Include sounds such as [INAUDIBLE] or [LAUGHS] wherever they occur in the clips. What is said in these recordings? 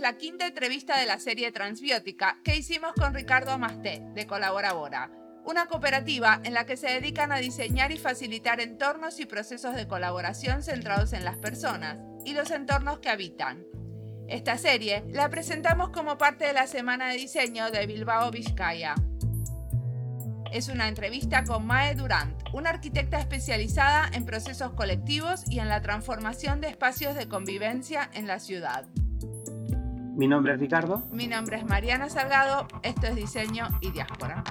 es la quinta entrevista de la serie Transbiótica que hicimos con Ricardo Amasté, de Colaborabora, una cooperativa en la que se dedican a diseñar y facilitar entornos y procesos de colaboración centrados en las personas y los entornos que habitan. Esta serie la presentamos como parte de la Semana de Diseño de Bilbao Vizcaya. Es una entrevista con Mae Durant, una arquitecta especializada en procesos colectivos y en la transformación de espacios de convivencia en la ciudad. Mi nombre es Ricardo. Mi nombre es Mariana Salgado. Esto es Diseño y Diáspora.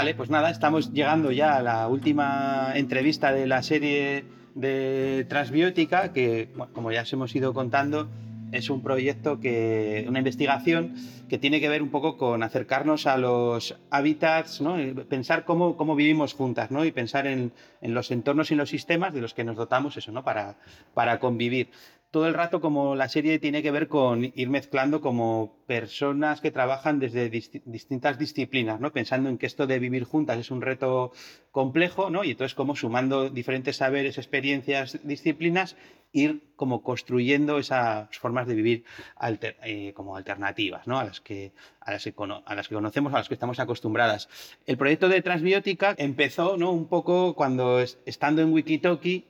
Vale, pues nada, estamos llegando ya a la última entrevista de la serie de Transbiótica, que, como ya os hemos ido contando, es un proyecto que, una investigación que tiene que ver un poco con acercarnos a los hábitats, ¿no? pensar cómo, cómo vivimos juntas, ¿no? Y pensar en, en, los entornos y los sistemas de los que nos dotamos eso, ¿no? Para, para convivir todo el rato como la serie tiene que ver con ir mezclando como personas que trabajan desde distintas disciplinas, ¿no? Pensando en que esto de vivir juntas es un reto complejo, ¿no? Y entonces como sumando diferentes saberes, experiencias, disciplinas, ir como construyendo esas formas de vivir eh, como alternativas, ¿no? A las, que, a, las que, a las que conocemos, a las que estamos acostumbradas. El proyecto de Transbiótica empezó, ¿no? Un poco cuando estando en Wikitoki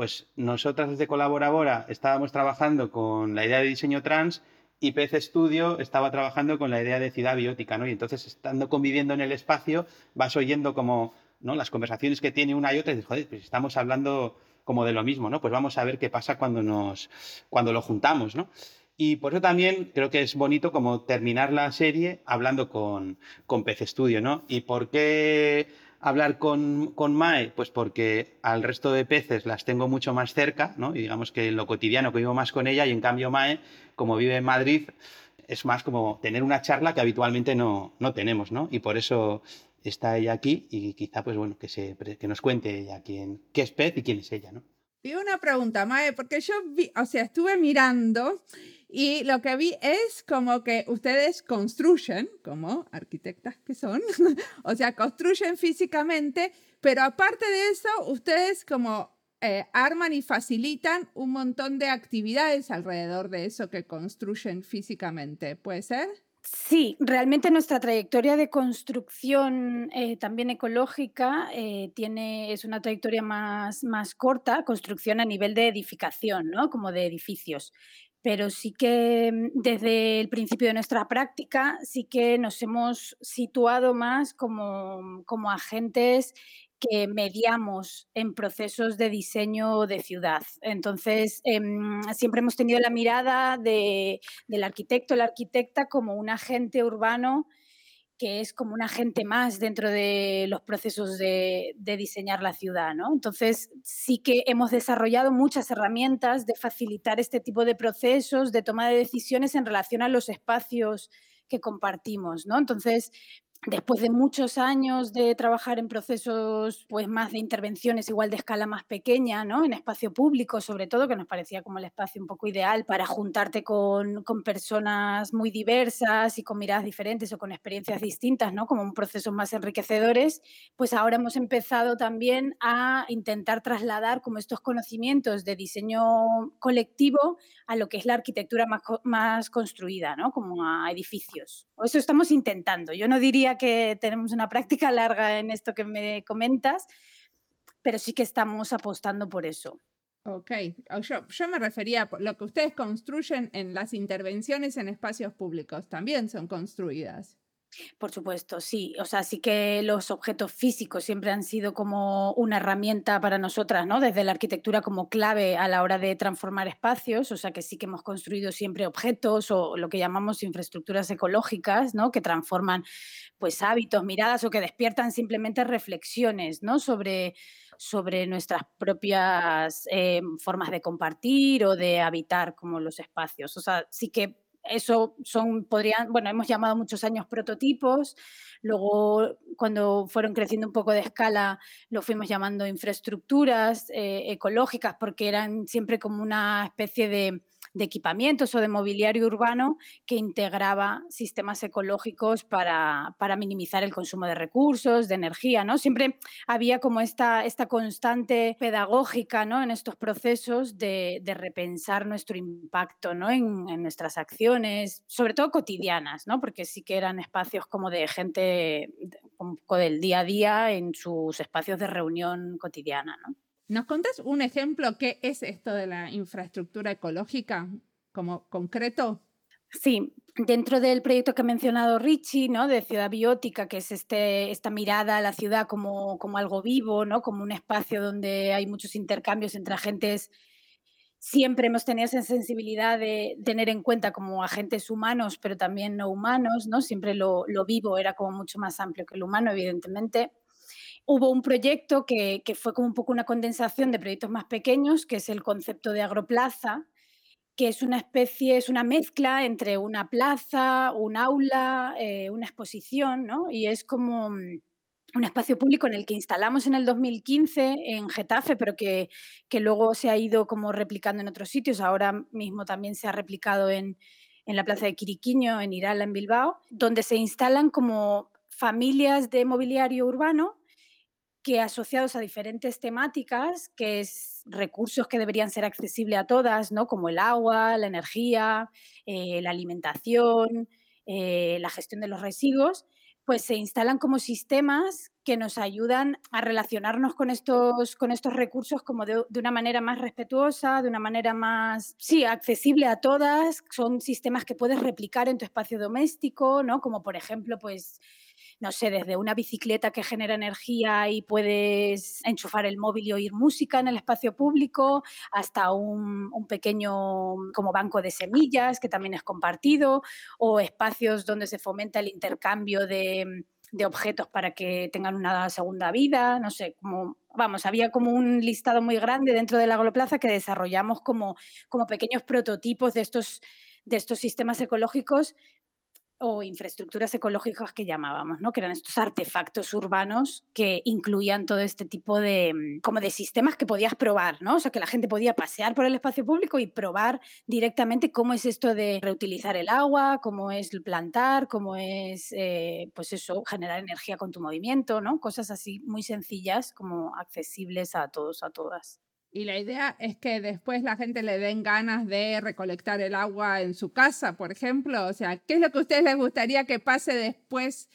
pues nosotras desde Colaborabora estábamos trabajando con la idea de diseño trans y PC Studio estaba trabajando con la idea de ciudad biótica, ¿no? Y entonces, estando conviviendo en el espacio, vas oyendo como, ¿no? Las conversaciones que tiene una y otra y dices, joder, pues estamos hablando como de lo mismo, ¿no? Pues vamos a ver qué pasa cuando nos, cuando lo juntamos, ¿no? Y por eso también creo que es bonito como terminar la serie hablando con, con PC Studio, ¿no? ¿Y por qué hablar con, con, Mae? Pues porque al resto de peces las tengo mucho más cerca, ¿no? Y digamos que en lo cotidiano vivo más con ella y en cambio Mae, como vive en Madrid, es más como tener una charla que habitualmente no, no tenemos, ¿no? Y por eso está ella aquí y quizá, pues bueno, que, se, que nos cuente ella quién, qué es pez y quién es ella, ¿no? Y una pregunta, Mae, porque yo o sea, estuve mirando y lo que vi es como que ustedes construyen, como arquitectas que son, [LAUGHS] o sea, construyen físicamente, pero aparte de eso, ustedes como eh, arman y facilitan un montón de actividades alrededor de eso que construyen físicamente. ¿Puede ser? Sí, realmente nuestra trayectoria de construcción eh, también ecológica eh, tiene, es una trayectoria más, más corta, construcción a nivel de edificación, ¿no? Como de edificios pero sí que mm, desde el principio de nuestra práctica sí que nos hemos situado más como, como agentes que mediamos en procesos de diseño de ciudad. Entonces, em, siempre hemos tenido la mirada de, del arquitecto, la arquitecta como un agente urbano que es como un agente más dentro de los procesos de, diseñar la ciudad, ¿no? Entonces, sí que hemos desarrollado muchas herramientas de facilitar este tipo de procesos, de toma de decisiones en relación a los espacios que compartimos, ¿no? Entonces, después de muchos años de trabajar en procesos pues más de intervenciones igual de escala más pequeña, ¿no? En espacio público, sobre todo, que nos parecía como el espacio un poco ideal para juntarte con, con personas muy diversas y con miradas diferentes o con experiencias distintas, ¿no? Como un proceso más enriquecedores, pues ahora hemos empezado también a intentar trasladar como estos conocimientos de diseño colectivo a lo que es la arquitectura más, más construida, ¿no? Como a edificios. Eso estamos intentando. Yo no diría que tenemos una práctica [LAUGHS] larga en esto que me comentas, pero sí que estamos apostando por eso. Ok, yo, yo, me refería a lo que ustedes construyen en las intervenciones en espacios públicos, también son construidas. Por supuesto, sí. O sea, sí que los objetos físicos siempre han sido como una herramienta para nosotras, ¿no? Desde la arquitectura como clave a la hora de transformar espacios. O sea, que sí que hemos construido siempre objetos o lo que llamamos infraestructuras ecológicas, ¿no? Que transforman, pues, hábitos, miradas o que despiertan simplemente reflexiones, ¿no? Sobre, sobre nuestras propias eh, formas de compartir o de habitar como los espacios. O sea, sí que eso son, podrían, bueno, hemos llamado muchos años prototipos, luego cuando fueron creciendo un poco de escala lo fuimos llamando infraestructuras eh, ecológicas porque eran siempre como una especie de de equipamientos o de mobiliario urbano que integraba sistemas ecológicos para, minimizar el consumo de recursos, de energía, ¿no? Siempre había como esta, esta constante pedagógica, ¿no? En estos procesos de, repensar nuestro impacto, ¿no? En, nuestras acciones, sobre todo cotidianas, ¿no? Porque sí que eran espacios como de gente un poco del día a día en sus espacios de reunión cotidiana, ¿no? ¿Nos contás un ejemplo qué es esto de la infraestructura ecológica como concreto? Sí, dentro del proyecto que ha mencionado Richie, ¿no? de Ciudad Biótica, que es este, esta mirada a la ciudad como, como algo vivo, ¿no? como un espacio donde hay muchos intercambios entre agentes, siempre hemos tenido esa sensibilidad de tener en cuenta como agentes humanos, pero también no humanos, ¿no? siempre lo, lo vivo era como mucho más amplio que lo humano, evidentemente hubo un proyecto que, fue como un poco una condensación de proyectos más pequeños, que es el concepto de agroplaza, que es una especie, es una mezcla entre una plaza, un aula, eh, una exposición, ¿no? Y es como mm, un espacio público en el que instalamos en el 2015 en Getafe, pero que, que luego se ha ido como replicando en otros sitios. Ahora mismo también se ha replicado en, en la Plaza de Quiriquiño, en Irala, en Bilbao, donde se instalan como familias de mobiliario urbano que asociados a diferentes temáticas, que es recursos que deberían ser accesibles a todas, ¿no? como el agua, la energía, eh, la alimentación, eh, la gestión de los residuos, pues se instalan como sistemas que nos ayudan a relacionarnos con estos, con estos recursos como de, de, una manera más respetuosa, de una manera más, sí, accesible a todas. Son sistemas que puedes replicar en tu espacio doméstico, ¿no? Como por ejemplo, pues no sé, desde una bicicleta que genera energía y puedes enchufar el móvil y oír música en el espacio público, hasta un, pequeño como banco de semillas que también es compartido, o espacios donde se fomenta el intercambio de, objetos para que tengan una segunda vida, no sé, como, vamos, había como un listado muy grande dentro de la Agloplaza que desarrollamos como, como pequeños prototipos de estos, de estos sistemas ecológicos o infraestructuras ecológicas que llamábamos, ¿no? que eran estos artefactos urbanos que incluían todo este tipo de, mm, como de sistemas que podías probar, ¿no? o sea, que la gente podía pasear por el espacio público y probar directamente cómo es esto de reutilizar el agua, cómo es plantar, cómo es, eh, pues eso, generar energía con tu movimiento, ¿no? cosas así muy sencillas como accesibles a todos, a todas. Y la idea es que después la gente le den ganas de recolectar el agua en su casa, por ejemplo. O sea, ¿qué es lo que a ustedes les gustaría que pase después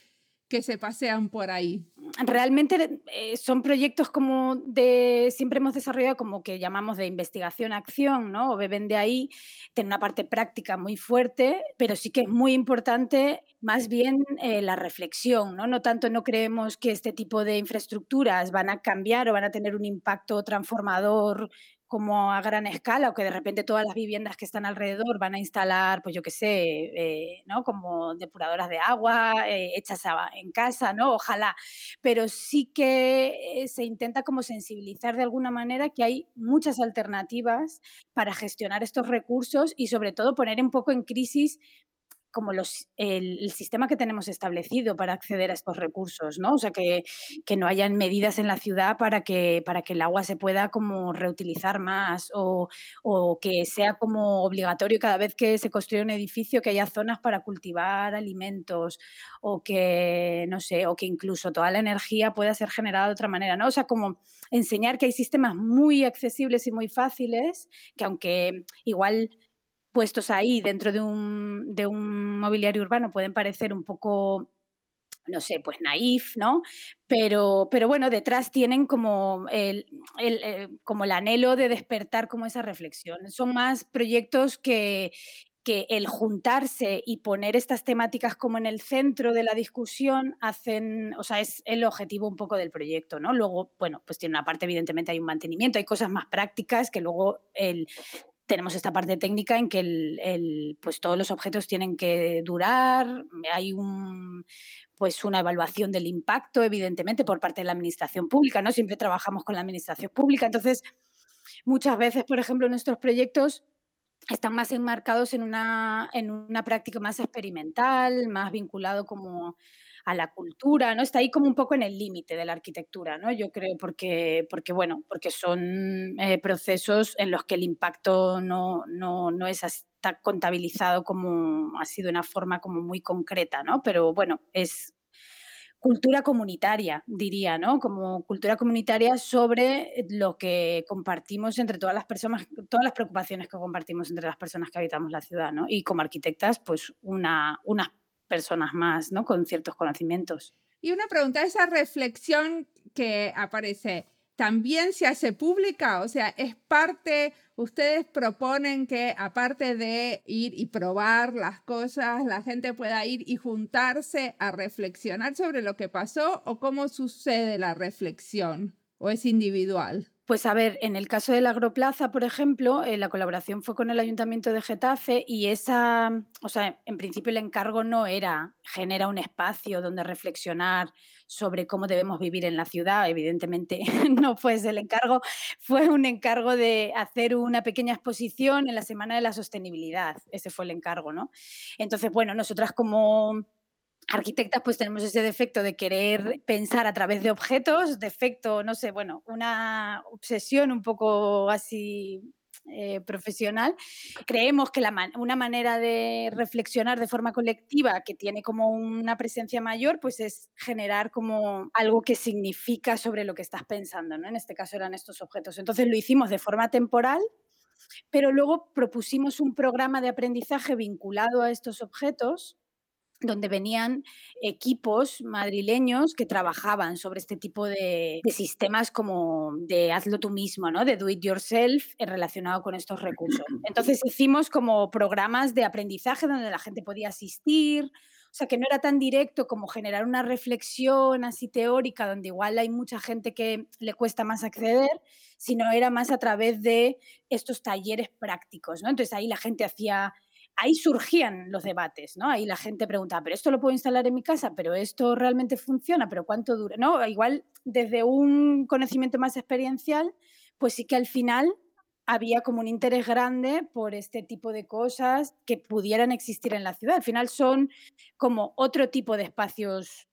que se pasean por ahí? Realmente eh, son proyectos como de, siempre hemos desarrollado como que llamamos de investigación-acción, ¿no? O beben de ahí, tiene una parte práctica muy fuerte, pero sí que es muy importante más bien eh, la reflexión, ¿no? No tanto no creemos que este tipo de infraestructuras van a cambiar o van a tener un impacto transformador como a gran escala o que de repente todas las viviendas que están alrededor van a instalar, pues yo qué sé, eh, ¿no? Como depuradoras de agua eh, hechas en casa, ¿no? Ojalá. Pero sí que eh, se intenta como sensibilizar de alguna manera que hay muchas alternativas para gestionar estos recursos y sobre todo poner un poco en crisis como el, sistema que tenemos establecido para acceder a estos recursos, ¿no? O sea, que, que, no hayan medidas en la ciudad para que, para que el agua se pueda como reutilizar más o, o, que sea como obligatorio cada vez que se construye un edificio que haya zonas para cultivar alimentos o que, no sé, o que incluso toda la energía pueda ser generada de otra manera, ¿no? O sea, como enseñar que hay sistemas muy accesibles y muy fáciles, que aunque igual puestos ahí dentro de un, de un mobiliario urbano pueden parecer un poco no sé, pues naif, ¿no? Pero, pero bueno, detrás tienen como el, el, eh, como el anhelo de despertar como esa reflexión. Son más proyectos que, que el juntarse y poner estas temáticas como en el centro de la discusión hacen, o sea, es el objetivo un poco del proyecto, ¿no? Luego, bueno, pues tiene una parte, evidentemente hay un mantenimiento, hay cosas más prácticas que luego el, tenemos esta parte técnica en que el, pues todos los objetos tienen que durar, hay un, pues una evaluación del impacto, evidentemente, por parte de la administración pública, ¿no? Siempre trabajamos con la administración pública, entonces muchas veces, por ejemplo, nuestros proyectos están más enmarcados en una, en una práctica más experimental, más vinculado como a la cultura, ¿no? Está ahí como un poco en el límite de la arquitectura, ¿no? Yo creo, porque, porque bueno, porque son eh, procesos en los que el impacto no, no, no es está contabilizado como ha sido una forma como muy concreta, ¿no? Pero bueno, es cultura comunitaria, diría, ¿no? Como cultura comunitaria sobre lo que compartimos entre todas las personas, todas las preocupaciones que compartimos entre las personas que habitamos la ciudad, ¿no? Y como arquitectas, pues una, personas más, ¿no? Con ciertos conocimientos. Y una pregunta, esa reflexión que aparece, ¿también se hace pública? O sea, es parte, ustedes proponen que aparte de ir y probar las cosas, la gente pueda ir y juntarse a reflexionar sobre lo que pasó o cómo sucede la reflexión o es individual? Pues a ver, en el caso de la Agroplaza, por ejemplo, eh, la colaboración fue con el Ayuntamiento de Getafe y esa, o sea, en principio el encargo no era genera un espacio donde reflexionar sobre cómo debemos vivir en la ciudad. Evidentemente [LAUGHS] no fue el encargo, fue un encargo de hacer una pequeña exposición en la Semana de la Sostenibilidad. Ese fue el encargo, ¿no? Entonces, bueno, nosotras como arquitectas pues tenemos ese defecto de querer pensar a través de objetos, defecto, no sé, bueno, una obsesión un poco así eh, profesional. Creemos que una manera de reflexionar de forma colectiva que tiene como una presencia mayor, pues es generar como algo que significa sobre lo que estás pensando, ¿no? En este caso eran estos objetos. Entonces lo hicimos de forma temporal, pero luego propusimos un programa de aprendizaje vinculado a estos objetos donde venían equipos madrileños que trabajaban sobre este tipo de, sistemas como de hazlo tú mismo, ¿no? De do it yourself eh, relacionado con estos recursos. [LAUGHS] Entonces hicimos como programas de aprendizaje donde la gente podía asistir, o sea, que no era tan directo como generar una reflexión así teórica, donde igual hay mucha gente que le cuesta más acceder, sino era más a través de estos talleres prácticos, ¿no? Entonces ahí la gente hacía ahí surgían los debates, ¿no? Ahí la gente preguntaba, pero esto lo puedo instalar en mi casa, pero esto realmente funciona, pero ¿cuánto dura? ¿No? Igual desde un conocimiento más experiencial, pues sí que al final había como un interés grande por este tipo de cosas que pudieran existir en la ciudad. Al final son como otro tipo de espacios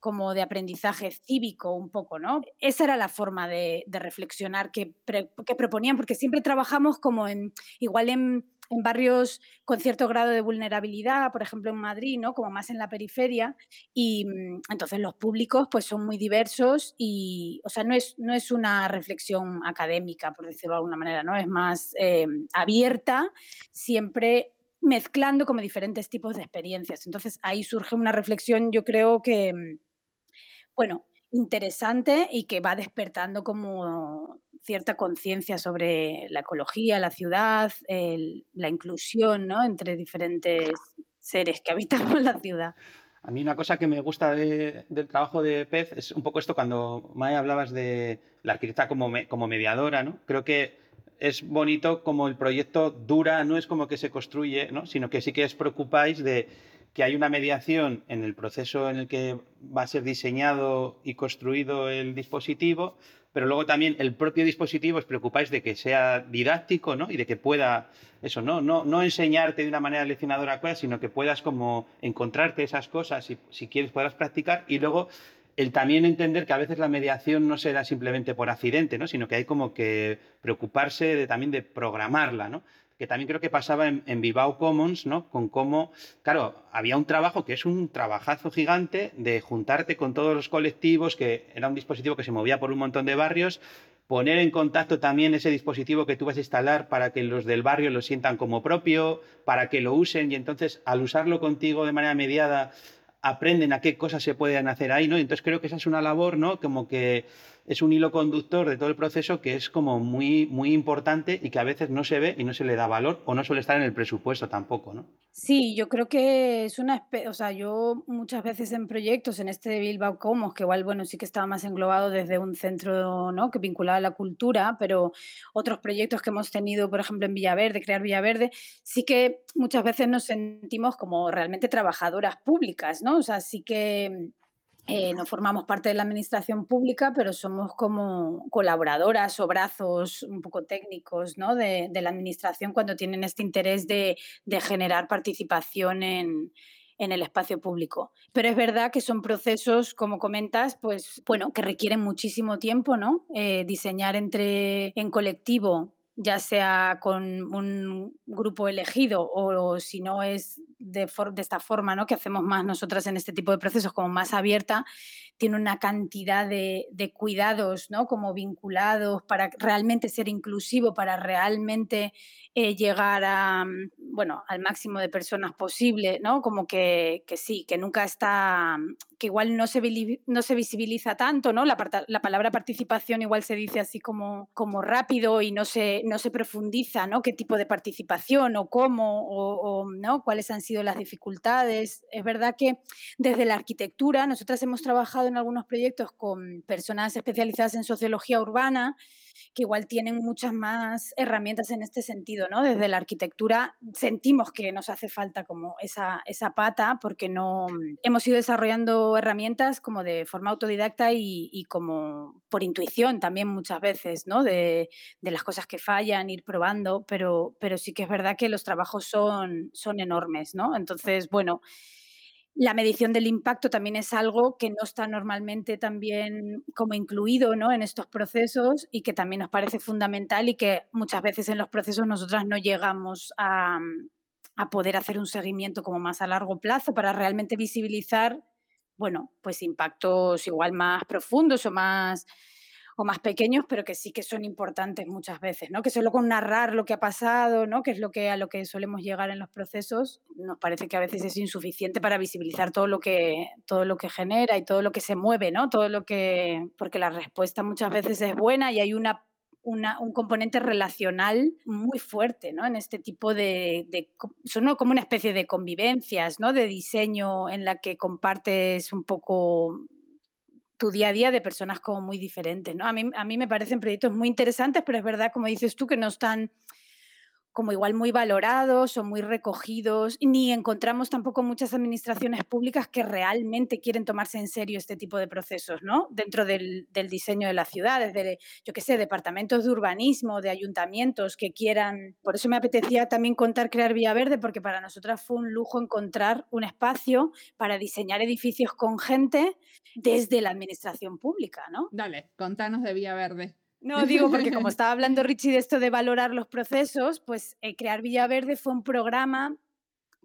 como de aprendizaje cívico un poco, ¿no? Esa era la forma de, reflexionar que, que proponían, porque siempre trabajamos como en, igual en en barrios con cierto grado de vulnerabilidad, por ejemplo en Madrid, ¿no? como más en la periferia, y mm, entonces los públicos pues son muy diversos y, o sea, no es, no es una reflexión académica, por decirlo de alguna manera, ¿no? es más eh, abierta, siempre mezclando como diferentes tipos de experiencias. Entonces ahí surge una reflexión, yo creo que, mm, bueno, interesante y que va despertando como cierta conciencia sobre la ecología, la ciudad, la inclusión ¿no? entre diferentes seres que habitamos la ciudad. A mí una cosa que me gusta del trabajo de Pez es un poco esto cuando Maya hablabas de la arquitecta como, como mediadora, ¿no? Creo que es bonito como el proyecto dura, no es como que se construye, ¿no? sino que sí que os preocupáis de que hay una mediación en el proceso en el que va a ser diseñado y construido el dispositivo, pero luego también el propio dispositivo os preocupáis de que sea didáctico, ¿no? Y de que pueda, eso, ¿no? No, no enseñarte de una manera leccionadora cosas, sino que puedas como encontrarte esas cosas y si quieres puedas practicar y luego el también entender que a veces la mediación no se da simplemente por accidente, ¿no? sino que hay como que preocuparse de, también de programarla, ¿no? Que también creo que pasaba en, en, Commons, ¿no? Con cómo, claro, había un trabajo que es un trabajazo gigante de juntarte con todos los colectivos, que era un dispositivo que se movía por un montón de barrios, poner en contacto también ese dispositivo que tú vas a instalar para que los del barrio lo sientan como propio, para que lo usen y entonces al usarlo contigo de manera mediada aprenden a qué cosas se pueden hacer ahí, ¿no? Entonces creo que esa es una labor, ¿no? Como que es un hilo conductor de todo el proceso que es como muy, muy importante y que a veces no se ve y no se le da valor o no suele estar en el presupuesto tampoco, ¿no? Sí, yo creo que es una, o sea, yo muchas veces en proyectos, en este de Bilbao Comos, que igual, bueno, sí que estaba más englobado desde un centro, ¿no? Que vinculaba a la cultura, pero otros proyectos que hemos tenido, por ejemplo, en Villaverde, Crear Villaverde, sí que muchas veces nos sentimos como realmente trabajadoras públicas, ¿no? O sea, sí que eh, no formamos parte de la administración pública, pero somos como colaboradoras o brazos un poco técnicos ¿no? de, la administración cuando tienen este interés de, generar participación en, el espacio público. Pero es verdad que son procesos, como comentas, pues bueno, que requieren muchísimo tiempo, ¿no? Eh, diseñar entre en colectivo ya sea con un grupo elegido o, si no es de, de, esta forma, ¿no? que hacemos más nosotras en este tipo de procesos, como más abierta, tiene una cantidad de, de, cuidados, ¿no? Como vinculados para realmente ser inclusivo, para realmente eh, llegar a, mm, bueno, al máximo de personas posible, ¿no? Como que, que, sí, que nunca está, mm, que igual no se, no se visibiliza tanto, ¿no? La, la, palabra participación igual se dice así como, como rápido y no se, no se profundiza, ¿no? ¿Qué tipo de participación o cómo o, o, ¿no? cuáles han sido las dificultades? Es verdad que desde la arquitectura, nosotras hemos trabajado en algunos proyectos con personas especializadas en sociología urbana, que igual tienen muchas más herramientas en este sentido, ¿no? Desde la arquitectura sentimos que nos hace falta como esa, esa pata porque no hemos ido desarrollando herramientas como de forma autodidacta y, como por intuición también muchas veces, ¿no? De, de, las cosas que fallan, ir probando, pero, pero sí que es verdad que los trabajos son, son enormes, ¿no? Entonces, bueno, la medición del impacto también es algo que no está normalmente también como incluido ¿no? en estos procesos y que también nos parece fundamental y que muchas veces en los procesos nosotras no llegamos a, a poder hacer un seguimiento como más a largo plazo para realmente visibilizar, bueno, pues impactos igual más profundos o más o más pequeños, pero que sí que son importantes muchas veces, ¿no? Que solo con narrar lo que ha pasado, ¿no? Que es lo que a lo que solemos llegar en los procesos, nos parece que a veces es insuficiente para visibilizar todo lo que todo lo que genera y todo lo que se mueve, ¿no? Todo lo que porque la respuesta muchas veces es buena y hay una un componente relacional muy fuerte ¿no? en este tipo de, de, son como una especie de convivencias, ¿no? de diseño en la que compartes un poco tu día a día de personas como muy diferentes, ¿no? A mí, a mí me parecen proyectos muy interesantes, pero es verdad, como dices tú, que no están como igual muy valorados o muy recogidos, ni encontramos tampoco muchas administraciones públicas que realmente quieren tomarse en serio este tipo de procesos, ¿no? Dentro del, diseño de las ciudades, de, yo qué sé, departamentos de urbanismo, de ayuntamientos que quieran. Por eso me apetecía también contar Crear Vía Verde, porque para nosotras fue un lujo encontrar un espacio para diseñar edificios con gente desde la administración pública, ¿no? Dale, contanos de Vía Verde. No, digo porque como [LAUGHS] estaba hablando Richie de esto de valorar los procesos, pues eh, Crear Villaverde fue un programa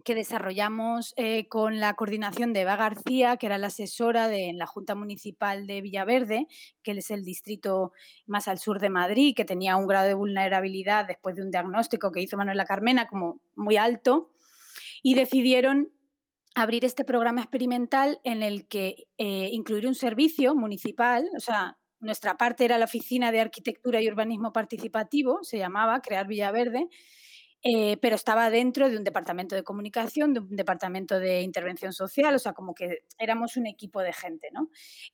que desarrollamos eh, con la coordinación de Eva García, que era la asesora de en la Junta Municipal de Villaverde, que es el distrito más al sur de Madrid, que tenía un grado de vulnerabilidad después de un diagnóstico que hizo Manuela Carmena como muy alto, y decidieron abrir este programa experimental en el que eh, incluir un servicio municipal, o sea, nuestra parte era la Oficina de Arquitectura y Urbanismo Participativo, se llamaba Crear Villaverde, eh, pero estaba dentro de un departamento de comunicación, de un departamento de intervención social, o sea, como que éramos un equipo de gente, ¿no?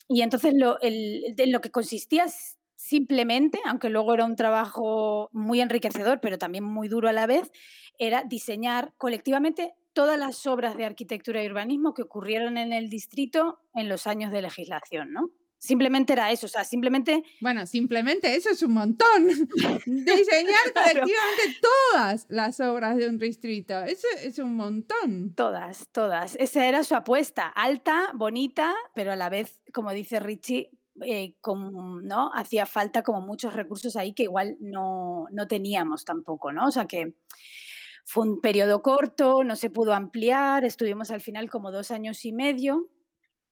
Y entonces lo, lo que consistía simplemente, aunque luego era un trabajo muy enriquecedor, pero también muy duro a la vez, era diseñar colectivamente todas las obras de arquitectura y urbanismo que ocurrieron en el distrito en los años de legislación, ¿no? Simplemente era eso, o sea, simplemente... Bueno, simplemente eso es un montón. [LAUGHS] Diseñar colectivamente todas las obras de un distrito, eso es un montón. Todas, todas. Esa era su apuesta, alta, bonita, pero a la vez, como dice Richie, eh, ¿no? Hacía falta como muchos recursos ahí que igual no, no teníamos tampoco, ¿no? O sea que fue un periodo corto, no se pudo ampliar, estuvimos al final como dos años y medio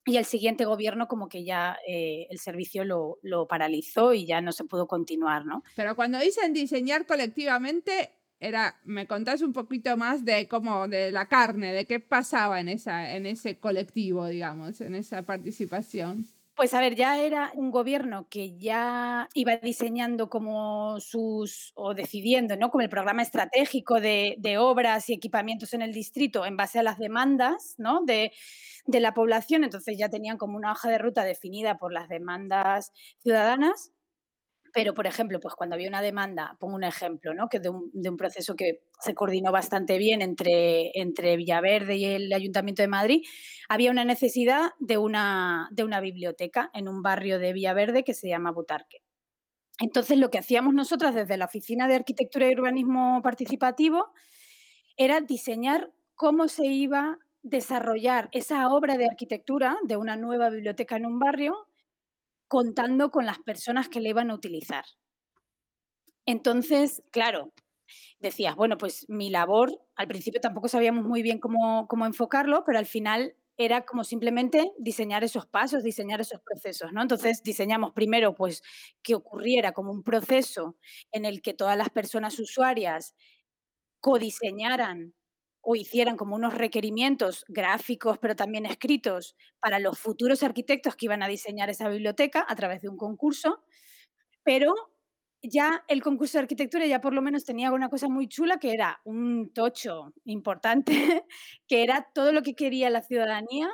y el siguiente gobierno como que ya eh, el servicio lo, lo, paralizó y ya no se pudo continuar, ¿no? Pero cuando dicen diseñar colectivamente, era, me contás un poquito más de cómo, de la carne, de qué pasaba en, esa, en ese colectivo, digamos, en esa participación. Pues a ver, ya era un gobierno que ya iba diseñando como sus, o decidiendo, ¿no? Como el programa estratégico de, obras y equipamientos en el distrito en base a las demandas, ¿no? De, la población, entonces ya tenían como una hoja de ruta definida por las demandas ciudadanas Pero, por ejemplo, pues cuando había una demanda, pongo un ejemplo, ¿no? Que de un proceso que se coordinó bastante bien entre, entre Villaverde y el Ayuntamiento de Madrid, había una necesidad de una, de una biblioteca en un barrio de Villaverde que se llama Butarque. Entonces, lo que hacíamos nosotras desde la Oficina de Arquitectura y Urbanismo Participativo era diseñar cómo se iba a desarrollar esa obra de arquitectura de una nueva biblioteca en un barrio, contando con las personas que le iban a utilizar. Entonces, claro, decías, bueno, pues mi labor, al principio tampoco sabíamos muy bien cómo, cómo enfocarlo, pero al final era como simplemente diseñar esos pasos, diseñar esos procesos, ¿no? Entonces diseñamos primero pues que ocurriera como un proceso en el que todas las personas usuarias codiseñaran o hicieran como unos requerimientos gráficos, pero también escritos para los futuros arquitectos que iban a diseñar esa biblioteca a través de un concurso, pero ya el concurso de arquitectura ya por lo menos tenía una cosa muy chula que era un tocho importante, [LAUGHS] que era todo lo que quería la ciudadanía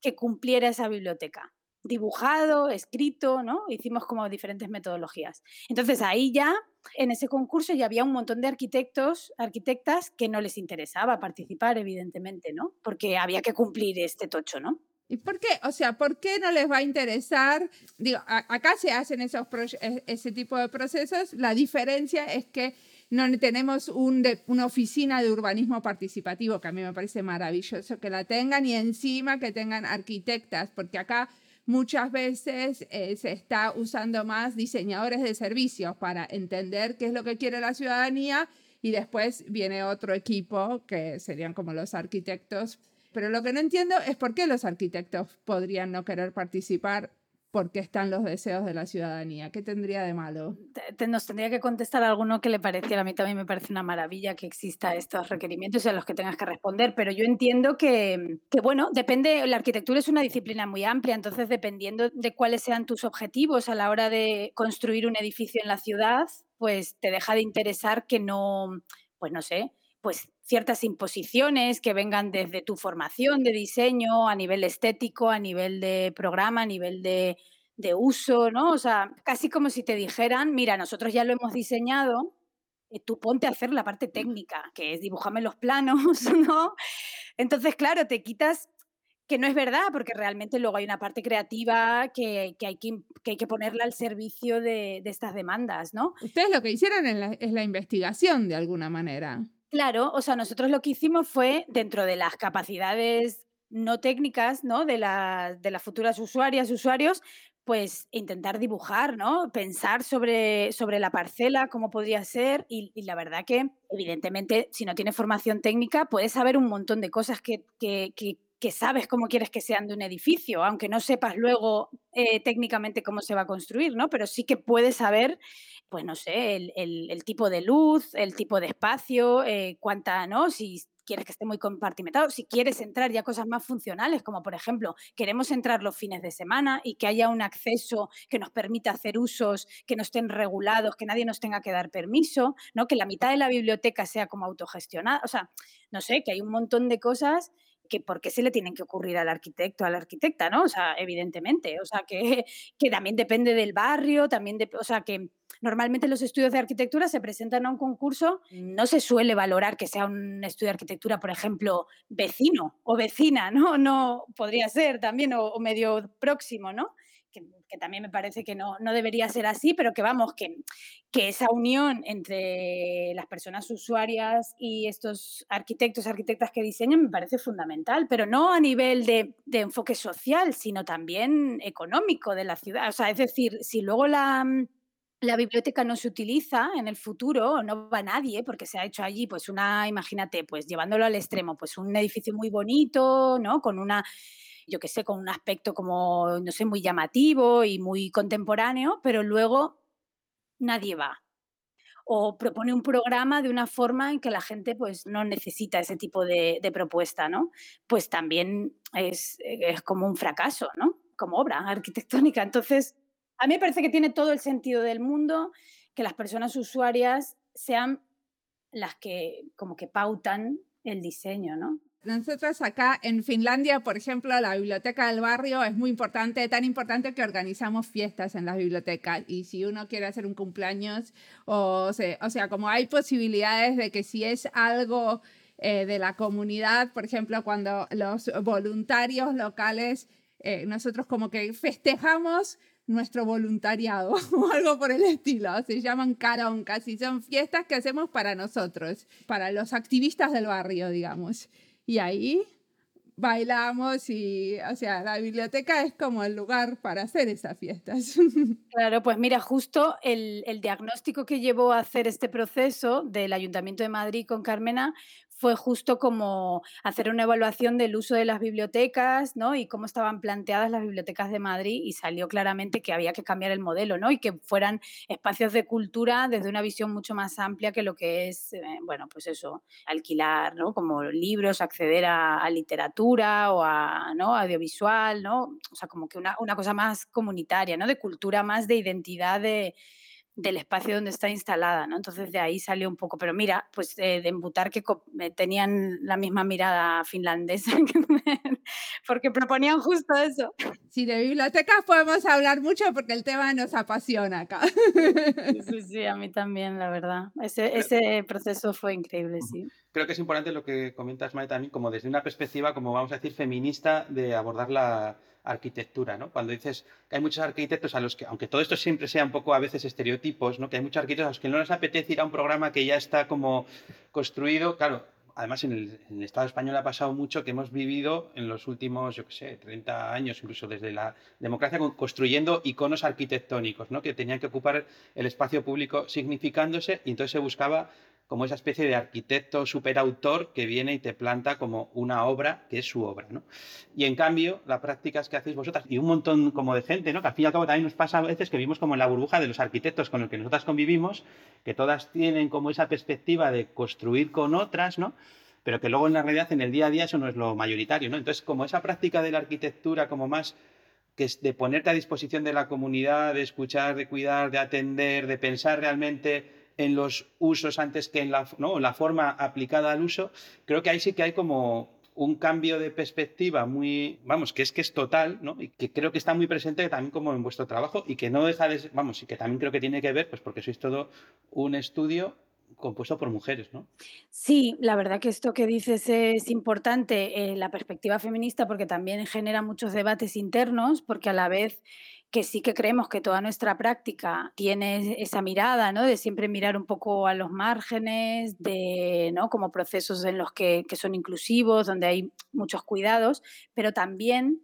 que cumpliera esa biblioteca. Dibujado, escrito, ¿no? Hicimos como diferentes metodologías. Entonces ahí ya, en ese concurso ya había un montón de arquitectos, arquitectas que no les interesaba participar, evidentemente, ¿no? Porque había que cumplir este tocho, ¿no? ¿Y por qué? O sea, ¿por qué no les va a interesar? Digo, acá se hacen esos e, ese tipo de procesos. La diferencia es que no tenemos un una oficina de urbanismo participativo, que a mí me parece maravilloso que la tengan, y encima que tengan arquitectas, porque acá muchas veces eh, se está usando más diseñadores de servicios para entender qué es lo que quiere la ciudadanía y después viene otro equipo que serían como los arquitectos pero lo que no entiendo es por qué los arquitectos podrían no querer participar porque están los deseos de la ciudadanía. ¿Qué tendría de malo? Nos tendría que contestar alguno que le pareciera. A mí también me parece una maravilla que exista estos requerimientos y a los que tengas que responder, pero yo entiendo que, bueno, depende, la arquitectura es una disciplina muy amplia, entonces dependiendo de cuáles sean tus objetivos a la hora de construir un edificio en la ciudad, pues te deja de interesar que no, pues no sé, pues ciertas imposiciones que vengan desde tu formación de diseño, a nivel estético, a nivel de programa, a nivel de, uso, ¿no? O sea, casi como si te dijeran, mira, nosotros ya lo hemos diseñado, eh, tú ponte a hacer la parte técnica, que es dibujarme los planos, [LAUGHS] ¿no? Entonces, claro, te quitas que no es verdad, porque realmente luego hay una parte creativa que, hay, que, hay que ponerla al servicio de, estas demandas, ¿no? Ustedes lo que hicieron es la investigación de alguna manera. Claro, o sea, nosotros lo que hicimos fue, dentro de las capacidades no técnicas, ¿no? De, de las futuras usuarias, usuarios, pues intentar dibujar, ¿no? Pensar sobre, sobre la parcela, cómo podría ser. Y, la verdad que, evidentemente, si no tienes formación técnica, puedes saber un montón de cosas que, que, que, sabes cómo quieres que sean de un edificio, aunque no sepas luego eh, técnicamente cómo se va a construir, ¿no? Pero sí que puedes saber pues no sé, el, tipo de luz, el tipo de espacio, eh, cuánta, ¿no? Si quieres que esté muy compartimentado, si quieres entrar ya cosas más funcionales, como por ejemplo, queremos entrar los fines de semana y que haya un acceso que nos permita hacer usos que no estén regulados, que nadie nos tenga que dar permiso, ¿no? Que la mitad de la biblioteca sea como autogestionada, o sea, no sé, que hay un montón de cosas que por qué se le tienen que ocurrir al arquitecto, a la arquitecta, ¿no? O sea, evidentemente, o sea, que, [LAUGHS] que también depende del barrio, también, de, o sea, que Normalmente los estudios de arquitectura se presentan a un concurso, no se suele valorar que sea un estudio de arquitectura, por ejemplo, vecino o vecina, ¿no? No podría ser también o, medio próximo, ¿no? Que, también me parece que no, no, debería ser así, pero que vamos, que, que esa unión entre las personas usuarias y estos arquitectos, arquitectas que diseñan me parece fundamental, pero no a nivel de, de enfoque social, sino también económico de la ciudad. O sea, es decir, si luego la la biblioteca no se utiliza en el futuro, no va nadie, porque se ha hecho allí, pues una, imagínate, pues llevándolo al extremo, pues un edificio muy bonito, ¿no? Con una, yo qué sé, con un aspecto como, no sé, muy llamativo y muy contemporáneo, pero luego nadie va. O propone un programa de una forma en que la gente pues no necesita ese tipo de, propuesta, ¿no? Pues también es, es como un fracaso, ¿no? Como obra arquitectónica. Entonces, a mí me parece que tiene todo el sentido del mundo que las personas usuarias sean las que como que pautan el diseño, ¿no? Nosotros acá en Finlandia, por ejemplo, la biblioteca del barrio es muy importante, tan importante que organizamos fiestas en las bibliotecas. Y si uno quiere hacer un cumpleaños, o, sea, o sea como hay posibilidades de que si es algo eh, de la comunidad, por ejemplo, cuando los voluntarios locales, eh, nosotros como que festejamos nuestro voluntariado [LAUGHS] o algo por el estilo. Se llaman caroncas y son fiestas que hacemos para nosotros, para los activistas del barrio, digamos. Y ahí bailamos y, o sea, la biblioteca es como el lugar para hacer esas fiestas. [LAUGHS] Claro, pues mira, justo el, el, diagnóstico que llevó a hacer este proceso del Ayuntamiento de Madrid con Carmena fue justo como hacer una evaluación del uso de las bibliotecas, ¿no? Y cómo estaban planteadas las bibliotecas de Madrid y salió claramente que había que cambiar el modelo, ¿no? Y que fueran espacios de cultura desde una visión mucho más amplia que lo que es, eh, bueno, pues eso, alquilar, ¿no? Como libros, acceder a, literatura o a, ¿no? Audiovisual, ¿no? O sea, como que una, una cosa más comunitaria, ¿no? De cultura más de identidad de del espacio donde está instalada, ¿no? Entonces de ahí salió un poco, pero mira, pues eh, de embutar que eh, tenían la misma mirada finlandesa, [LAUGHS] porque proponían justo eso. Sí, de bibliotecas podemos hablar mucho porque el tema nos apasiona acá. Sí, sí, a mí también, la verdad. Ese, ese proceso fue increíble, sí. Creo que es importante lo que comentas, Mae, también, como desde una perspectiva, como vamos a decir, feminista, de abordar la arquitectura, ¿no? Cuando dices que hay muchos arquitectos a los que, aunque todo esto siempre sea un poco a veces estereotipos, ¿no? Que hay muchos arquitectos a los que no les apetece ir a un programa que ya está como construido, claro, además en el, Estado español ha pasado mucho que hemos vivido en los últimos, yo qué sé, 30 años, incluso desde la democracia, construyendo iconos arquitectónicos, ¿no? Que tenían que ocupar el espacio público significándose y entonces se buscaba como esa especie de arquitecto superautor que viene y te planta como una obra que es su obra, ¿no? Y en cambio, las prácticas que hacéis vosotras y un montón como de gente, ¿no? Que al fin y al cabo también nos pasa a veces que vivimos como en la burbuja de los arquitectos con los que nosotras convivimos, que todas tienen como esa perspectiva de construir con otras, ¿no? Pero que luego en la realidad, en el día a día, eso no es lo mayoritario, ¿no? Entonces, como esa práctica de la arquitectura como más que es de ponerte a disposición de la comunidad, de escuchar, de cuidar, de atender, de pensar realmente en los usos antes que en la, ¿no? la forma aplicada al uso, creo que ahí sí que hay como un cambio de perspectiva muy, vamos, que es que es total, ¿no? Y que creo que está muy presente también como en vuestro trabajo y que no deja de, vamos, y que también creo que tiene que ver, pues porque sois todo un estudio compuesto por mujeres, ¿no? Sí, la verdad que esto que dices es importante, eh, la perspectiva feminista, porque también genera muchos debates internos, porque a la vez que sí que creemos que toda nuestra práctica tiene esa mirada, ¿no? De siempre mirar un poco a los márgenes, de, ¿no? Como procesos en los que, que son inclusivos, donde hay muchos cuidados, pero también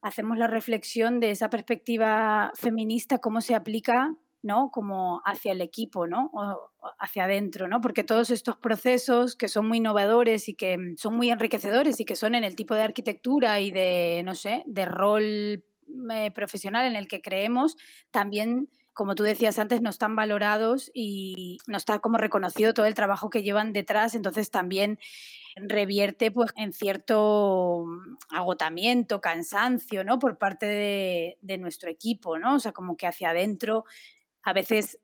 hacemos la reflexión de esa perspectiva feminista, cómo se aplica ¿no? Como hacia el equipo, ¿no? O hacia adentro, ¿no? Porque todos estos procesos que son muy innovadores y que son muy enriquecedores y que son en el tipo de arquitectura y de, no sé, de rol profesional en el que creemos, también, como tú decías antes, no están valorados y no está como reconocido todo el trabajo que llevan detrás, entonces también revierte pues, en cierto agotamiento, cansancio, ¿no? Por parte de, de nuestro equipo, ¿no? O sea, como que hacia adentro a veces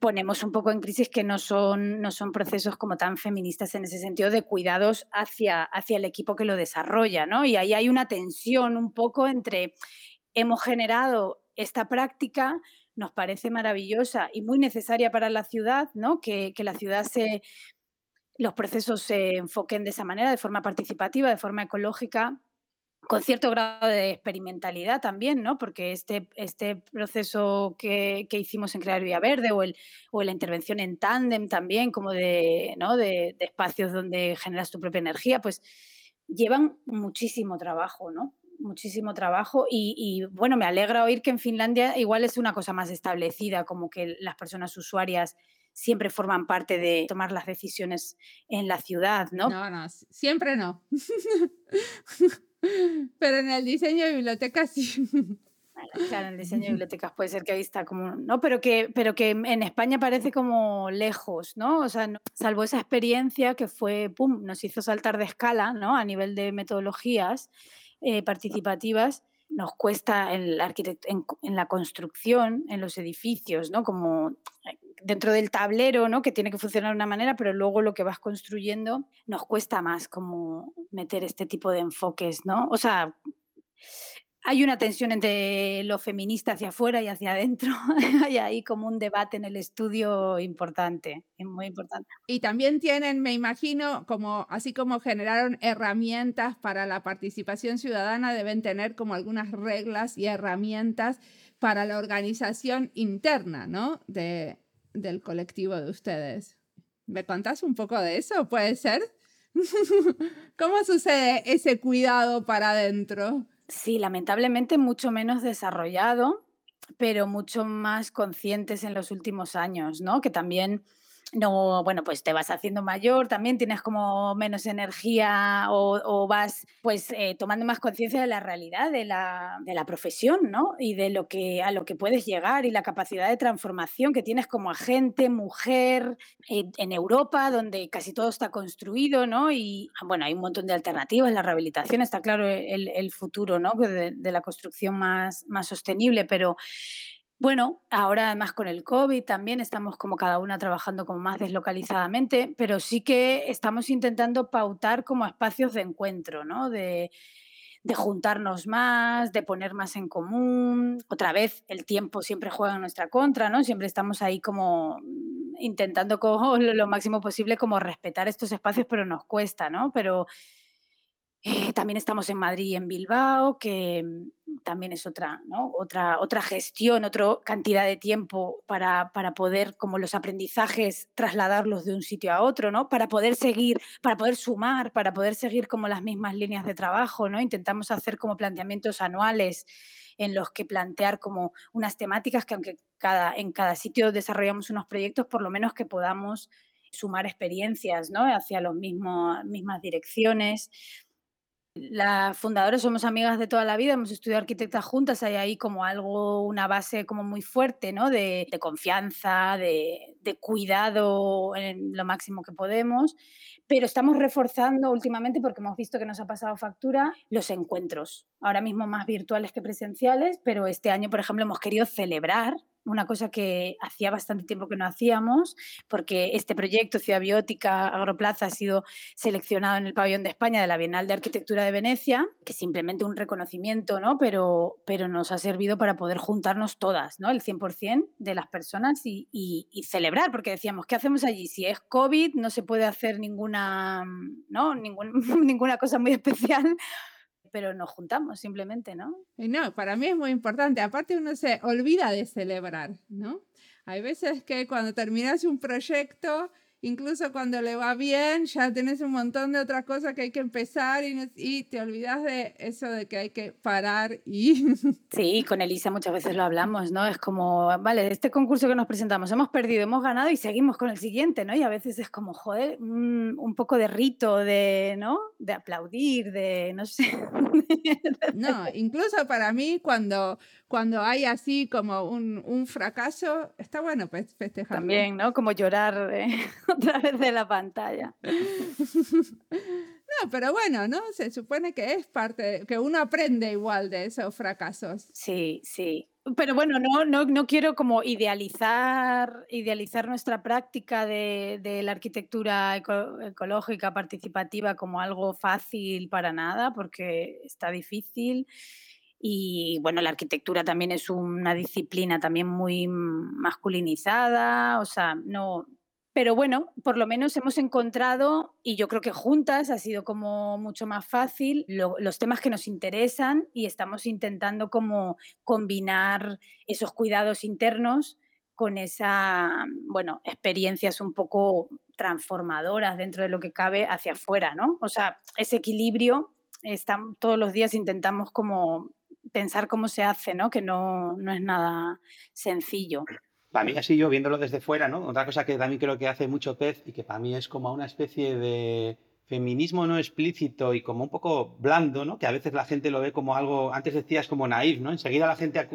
ponemos un poco en crisis que no son, no son procesos como tan feministas en ese sentido de cuidados hacia, hacia el equipo que lo desarrolla, ¿no? Y ahí hay una tensión un poco entre hemos generado esta práctica, nos parece maravillosa y muy necesaria para la ciudad, ¿no? Que, la ciudad se, los procesos se enfoquen de esa manera, de forma participativa, de forma ecológica, con cierto grado de experimentalidad también, ¿no? Porque este, este proceso que, hicimos en Crear Vía Verde o, el, o la intervención en tándem también, como de, ¿no? de, de espacios donde generas tu propia energía, pues llevan muchísimo trabajo, ¿no? Muchísimo trabajo y, bueno, me alegra oír que en Finlandia igual es una cosa más establecida, como que las personas usuarias siempre forman parte de tomar las decisiones en la ciudad, ¿no? No, no, siempre no. [LAUGHS] Pero en el diseño de bibliotecas sí. Claro, en el diseño de [LAUGHS] bibliotecas puede ser que ahí está como, ¿no? Pero que, pero que en España parece como lejos, ¿no? O sea, salvo esa experiencia que fue, pum, nos hizo saltar de escala, ¿no? A nivel de metodologías eh, participativas nos cuesta en la, en, la construcción, en los edificios, ¿no? Como dentro del tablero, ¿no? Que tiene que funcionar de una manera, pero luego lo que vas construyendo nos cuesta más como meter este tipo de enfoques, ¿no? O sea, hay una tensión entre lo feminista hacia afuera y hacia adentro. [LAUGHS] hay ahí como un debate en el estudio importante, muy importante. Y también tienen, me imagino, como así como generaron herramientas para la participación ciudadana, deben tener como algunas reglas y herramientas para la organización interna, ¿no? De, del colectivo de ustedes. ¿Me contás un poco de eso? ¿Puede ser? [LAUGHS] ¿Cómo sucede ese cuidado para adentro? Sí, lamentablemente mucho menos desarrollado, pero mucho más conscientes en los últimos años, ¿no? Que también no, bueno, pues te vas haciendo mayor, también tienes como menos energía o, vas pues eh, tomando más conciencia de la realidad de la, de la, profesión, ¿no? Y de lo que, a lo que puedes llegar y la capacidad de transformación que tienes como agente, mujer, en Europa, donde casi todo está construido, ¿no? Y bueno, hay un montón de alternativas, la rehabilitación está claro el, el futuro, ¿no? De, de la construcción más, más sostenible, pero bueno, ahora además con el COVID también estamos como cada una trabajando como más deslocalizadamente, pero sí que estamos intentando pautar como espacios de encuentro, ¿no? De, juntarnos más, de poner más en común. Otra vez, el tiempo siempre juega en nuestra contra, ¿no? Siempre estamos ahí como intentando [LAUGHS] lo máximo posible como respetar estos espacios, pero nos cuesta, ¿no? Pero eh, también estamos en Madrid y en Bilbao, que también es otra, otra, otra gestión, otra cantidad de tiempo para, para, poder, como los aprendizajes, trasladarlos de un sitio a otro, ¿no? Para poder seguir, para poder sumar, para poder seguir como las mismas líneas de trabajo, ¿no? Intentamos hacer como planteamientos anuales en los que plantear como unas temáticas que aunque cada, en cada sitio desarrollamos unos proyectos, por lo menos que podamos sumar experiencias, ¿no? Hacia las mismas direcciones las fundadoras somos amigas de toda la vida, hemos estudiado arquitectas juntas, hay ahí como algo, una base como muy fuerte, ¿no? De, confianza, de, de, cuidado en lo máximo que podemos, pero estamos reforzando últimamente, porque hemos visto que nos ha pasado factura, los encuentros, ahora mismo más virtuales que presenciales, pero este año, por ejemplo, hemos querido celebrar una cosa que hacía bastante tiempo que no hacíamos, porque este proyecto Ciudad Biótica Agroplaza ha sido seleccionado en el pabellón de España de la Bienal de Arquitectura de Venecia, que simplemente un reconocimiento, ¿no? Pero, pero nos ha servido para poder juntarnos todas, ¿no? El 100% de las personas y, y, celebrar, porque decíamos, ¿qué hacemos allí? Si es COVID, no se puede hacer ninguna, ¿no? Ningún, [LAUGHS] ninguna cosa muy especial pero nos juntamos simplemente, ¿no? No, para mí es muy importante. Aparte uno se olvida de celebrar, ¿no? Hay veces que cuando terminas un proyecto incluso cuando le va bien, ya tenés un montón de otras cosas que hay que empezar y, te olvidas de eso de que hay que parar y... [LAUGHS] Sí, con Elisa muchas veces lo hablamos, ¿no? Es como, vale, de este concurso que nos presentamos hemos perdido, hemos ganado y seguimos con el siguiente, ¿no? Y a veces es como, joder, un, un poco de rito, de, ¿no? De aplaudir, de, no sé. [LAUGHS] No, incluso para mí cuando cuando hay así como un, un fracaso, está bueno festejar. También, ¿no? Como llorar eh, [LAUGHS] otra vez de la pantalla. No, pero bueno, ¿no? Se supone que es parte, que uno aprende igual de esos fracasos. Sí, sí. Pero bueno, no, no, no quiero como idealizar, idealizar nuestra práctica de, de la arquitectura ecológica participativa como algo fácil para nada, porque está difícil. Y bueno, la arquitectura también es una disciplina también muy masculinizada, o sea, no... Pero bueno, por lo menos hemos encontrado, y yo creo que juntas ha sido como mucho más fácil, los temas que nos interesan y estamos intentando como combinar esos cuidados internos con esa, bueno, experiencias un poco transformadoras dentro de lo que cabe hacia afuera, ¿no? O sea, ese equilibrio, estamos, todos los días intentamos como pensar cómo se hace, ¿no? Que no, no es nada sencillo. Para mí, así yo viéndolo desde fuera, ¿no? Otra cosa que también creo que hace mucho Pez y que para mí es como una especie de feminismo no explícito y como un poco blando, ¿no? Que a veces la gente lo ve como algo, antes decías como naif, ¿no? Enseguida la gente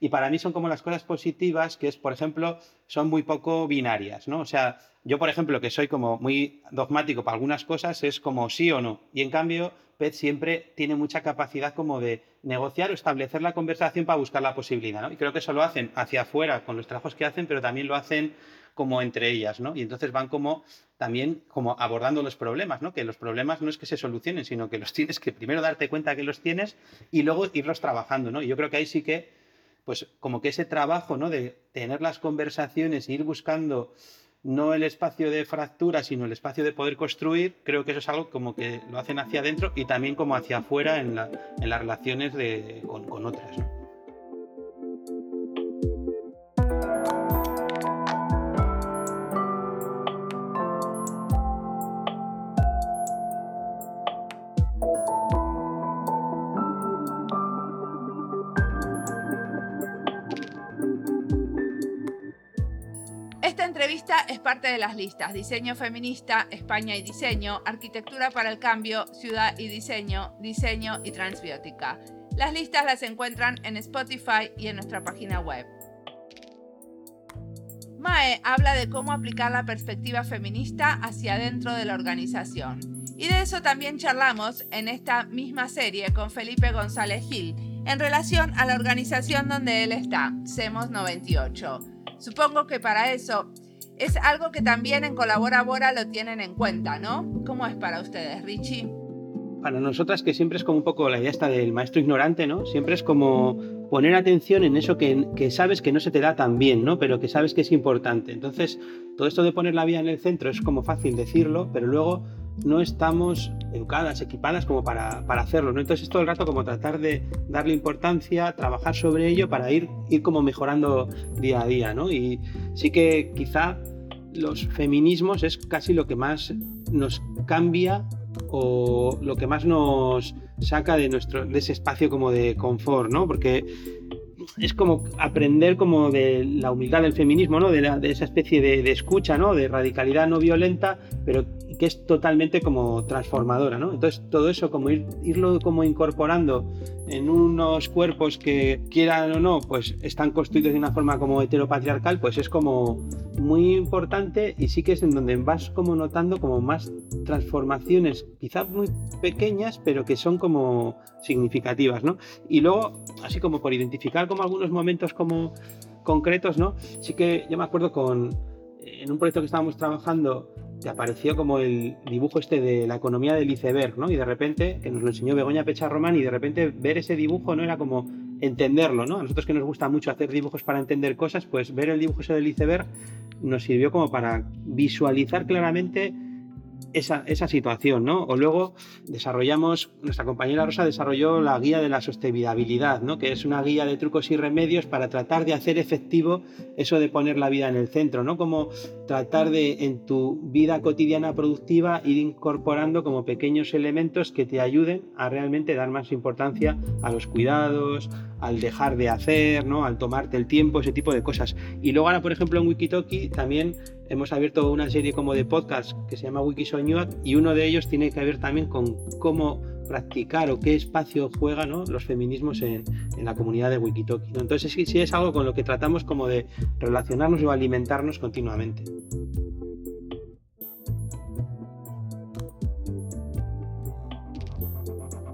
y para mí son como las cosas positivas, que es, por ejemplo, son muy poco binarias, ¿no? O sea, yo, por ejemplo, que soy como muy dogmático para algunas cosas, es como sí o no. Y en cambio, Pet siempre tiene mucha capacidad como de negociar o establecer la conversación para buscar la posibilidad, ¿no? Y creo que eso lo hacen hacia afuera con los trabajos que hacen, pero también lo hacen como entre ellas, ¿no? Y entonces van como también como abordando los problemas, ¿no? Que los problemas no es que se solucionen, sino que los [LAUGHS] tienes que primero darte cuenta que los tienes y luego irlos trabajando, ¿no? Y yo creo que ahí sí que, pues como que ese trabajo, ¿no? De tener las conversaciones e ir buscando no el espacio de fractura, sino el espacio de poder construir, creo que eso es algo como que lo hacen hacia adentro y también como hacia afuera en, las relaciones con, con otras, ¿no? Es parte de las listas Diseño Feminista, España y Diseño, Arquitectura para el Cambio, Ciudad y Diseño, Diseño y Transbiótica. Las listas las encuentran en Spotify y en nuestra página web. Mae habla de cómo aplicar la perspectiva feminista hacia dentro de la organización. Y de eso también charlamos en esta misma serie con Felipe González Gil, en relación a la organización donde él está, SEMOS 98. Supongo que para eso es algo que también en Colabora Bora lo tienen en cuenta, ¿no? ¿Cómo es para ustedes, Richie? Para nosotras que siempre es como un poco la idea esta del maestro ignorante, ¿no? Siempre es como poner atención en eso que, que, sabes que no se te da tan bien, ¿no? Pero que sabes que es importante. Entonces, todo esto de poner la vida en el centro es como fácil decirlo, pero luego no estamos educadas, equipadas como para, para, hacerlo, ¿no? Entonces es todo el rato como tratar de darle importancia, trabajar sobre ello para ir, ir como mejorando día a día, ¿no? Y sí que quizá los feminismos es casi lo que más nos cambia o lo que más nos saca de nuestro de ese espacio como de confort, ¿no? Porque es como aprender como de la humildad del feminismo, ¿no? De, de esa especie de, de, escucha, ¿no? De radicalidad no violenta, pero que es totalmente como transformadora, ¿no? Entonces todo eso como irlo como incorporando en unos cuerpos que quieran o no, pues están construidos de una forma como heteropatriarcal, pues es como muy importante y sí que es en donde vas como notando como más transformaciones, quizás muy pequeñas, pero que son como significativas, ¿no? Y luego, así como por identificar como algunos momentos como concretos, ¿no? Sí que yo me acuerdo con en un proyecto que estábamos trabajando te apareció como el dibujo este de la economía del iceberg, ¿no? Y de repente, que nos lo enseñó Begoña Pecha Román, y de repente ver ese dibujo no era como entenderlo, ¿no? A nosotros que nos gusta mucho hacer dibujos para entender cosas, pues ver el dibujo ese del iceberg nos sirvió como para visualizar claramente esa, situación, ¿no? O luego desarrollamos, nuestra compañera Rosa desarrolló la guía de la sostenibilidad, ¿no? Que es una guía de trucos y remedios para tratar de hacer efectivo eso de poner la vida en el centro, ¿no? Como tratar de en tu vida cotidiana productiva ir incorporando como pequeños elementos que te ayuden a realmente dar más importancia a los cuidados, al dejar de hacer, ¿no? Al tomarte el tiempo, ese tipo de cosas. Y luego ahora, por ejemplo, en Wikitoki también hemos abierto una serie como de podcast que se llama Wikisoñuac y uno de ellos tiene que ver también con cómo practicar o qué espacio juegan los feminismos en, la comunidad de Wikitoki. Entonces sí, sí es algo con lo que tratamos como de relacionarnos o alimentarnos continuamente.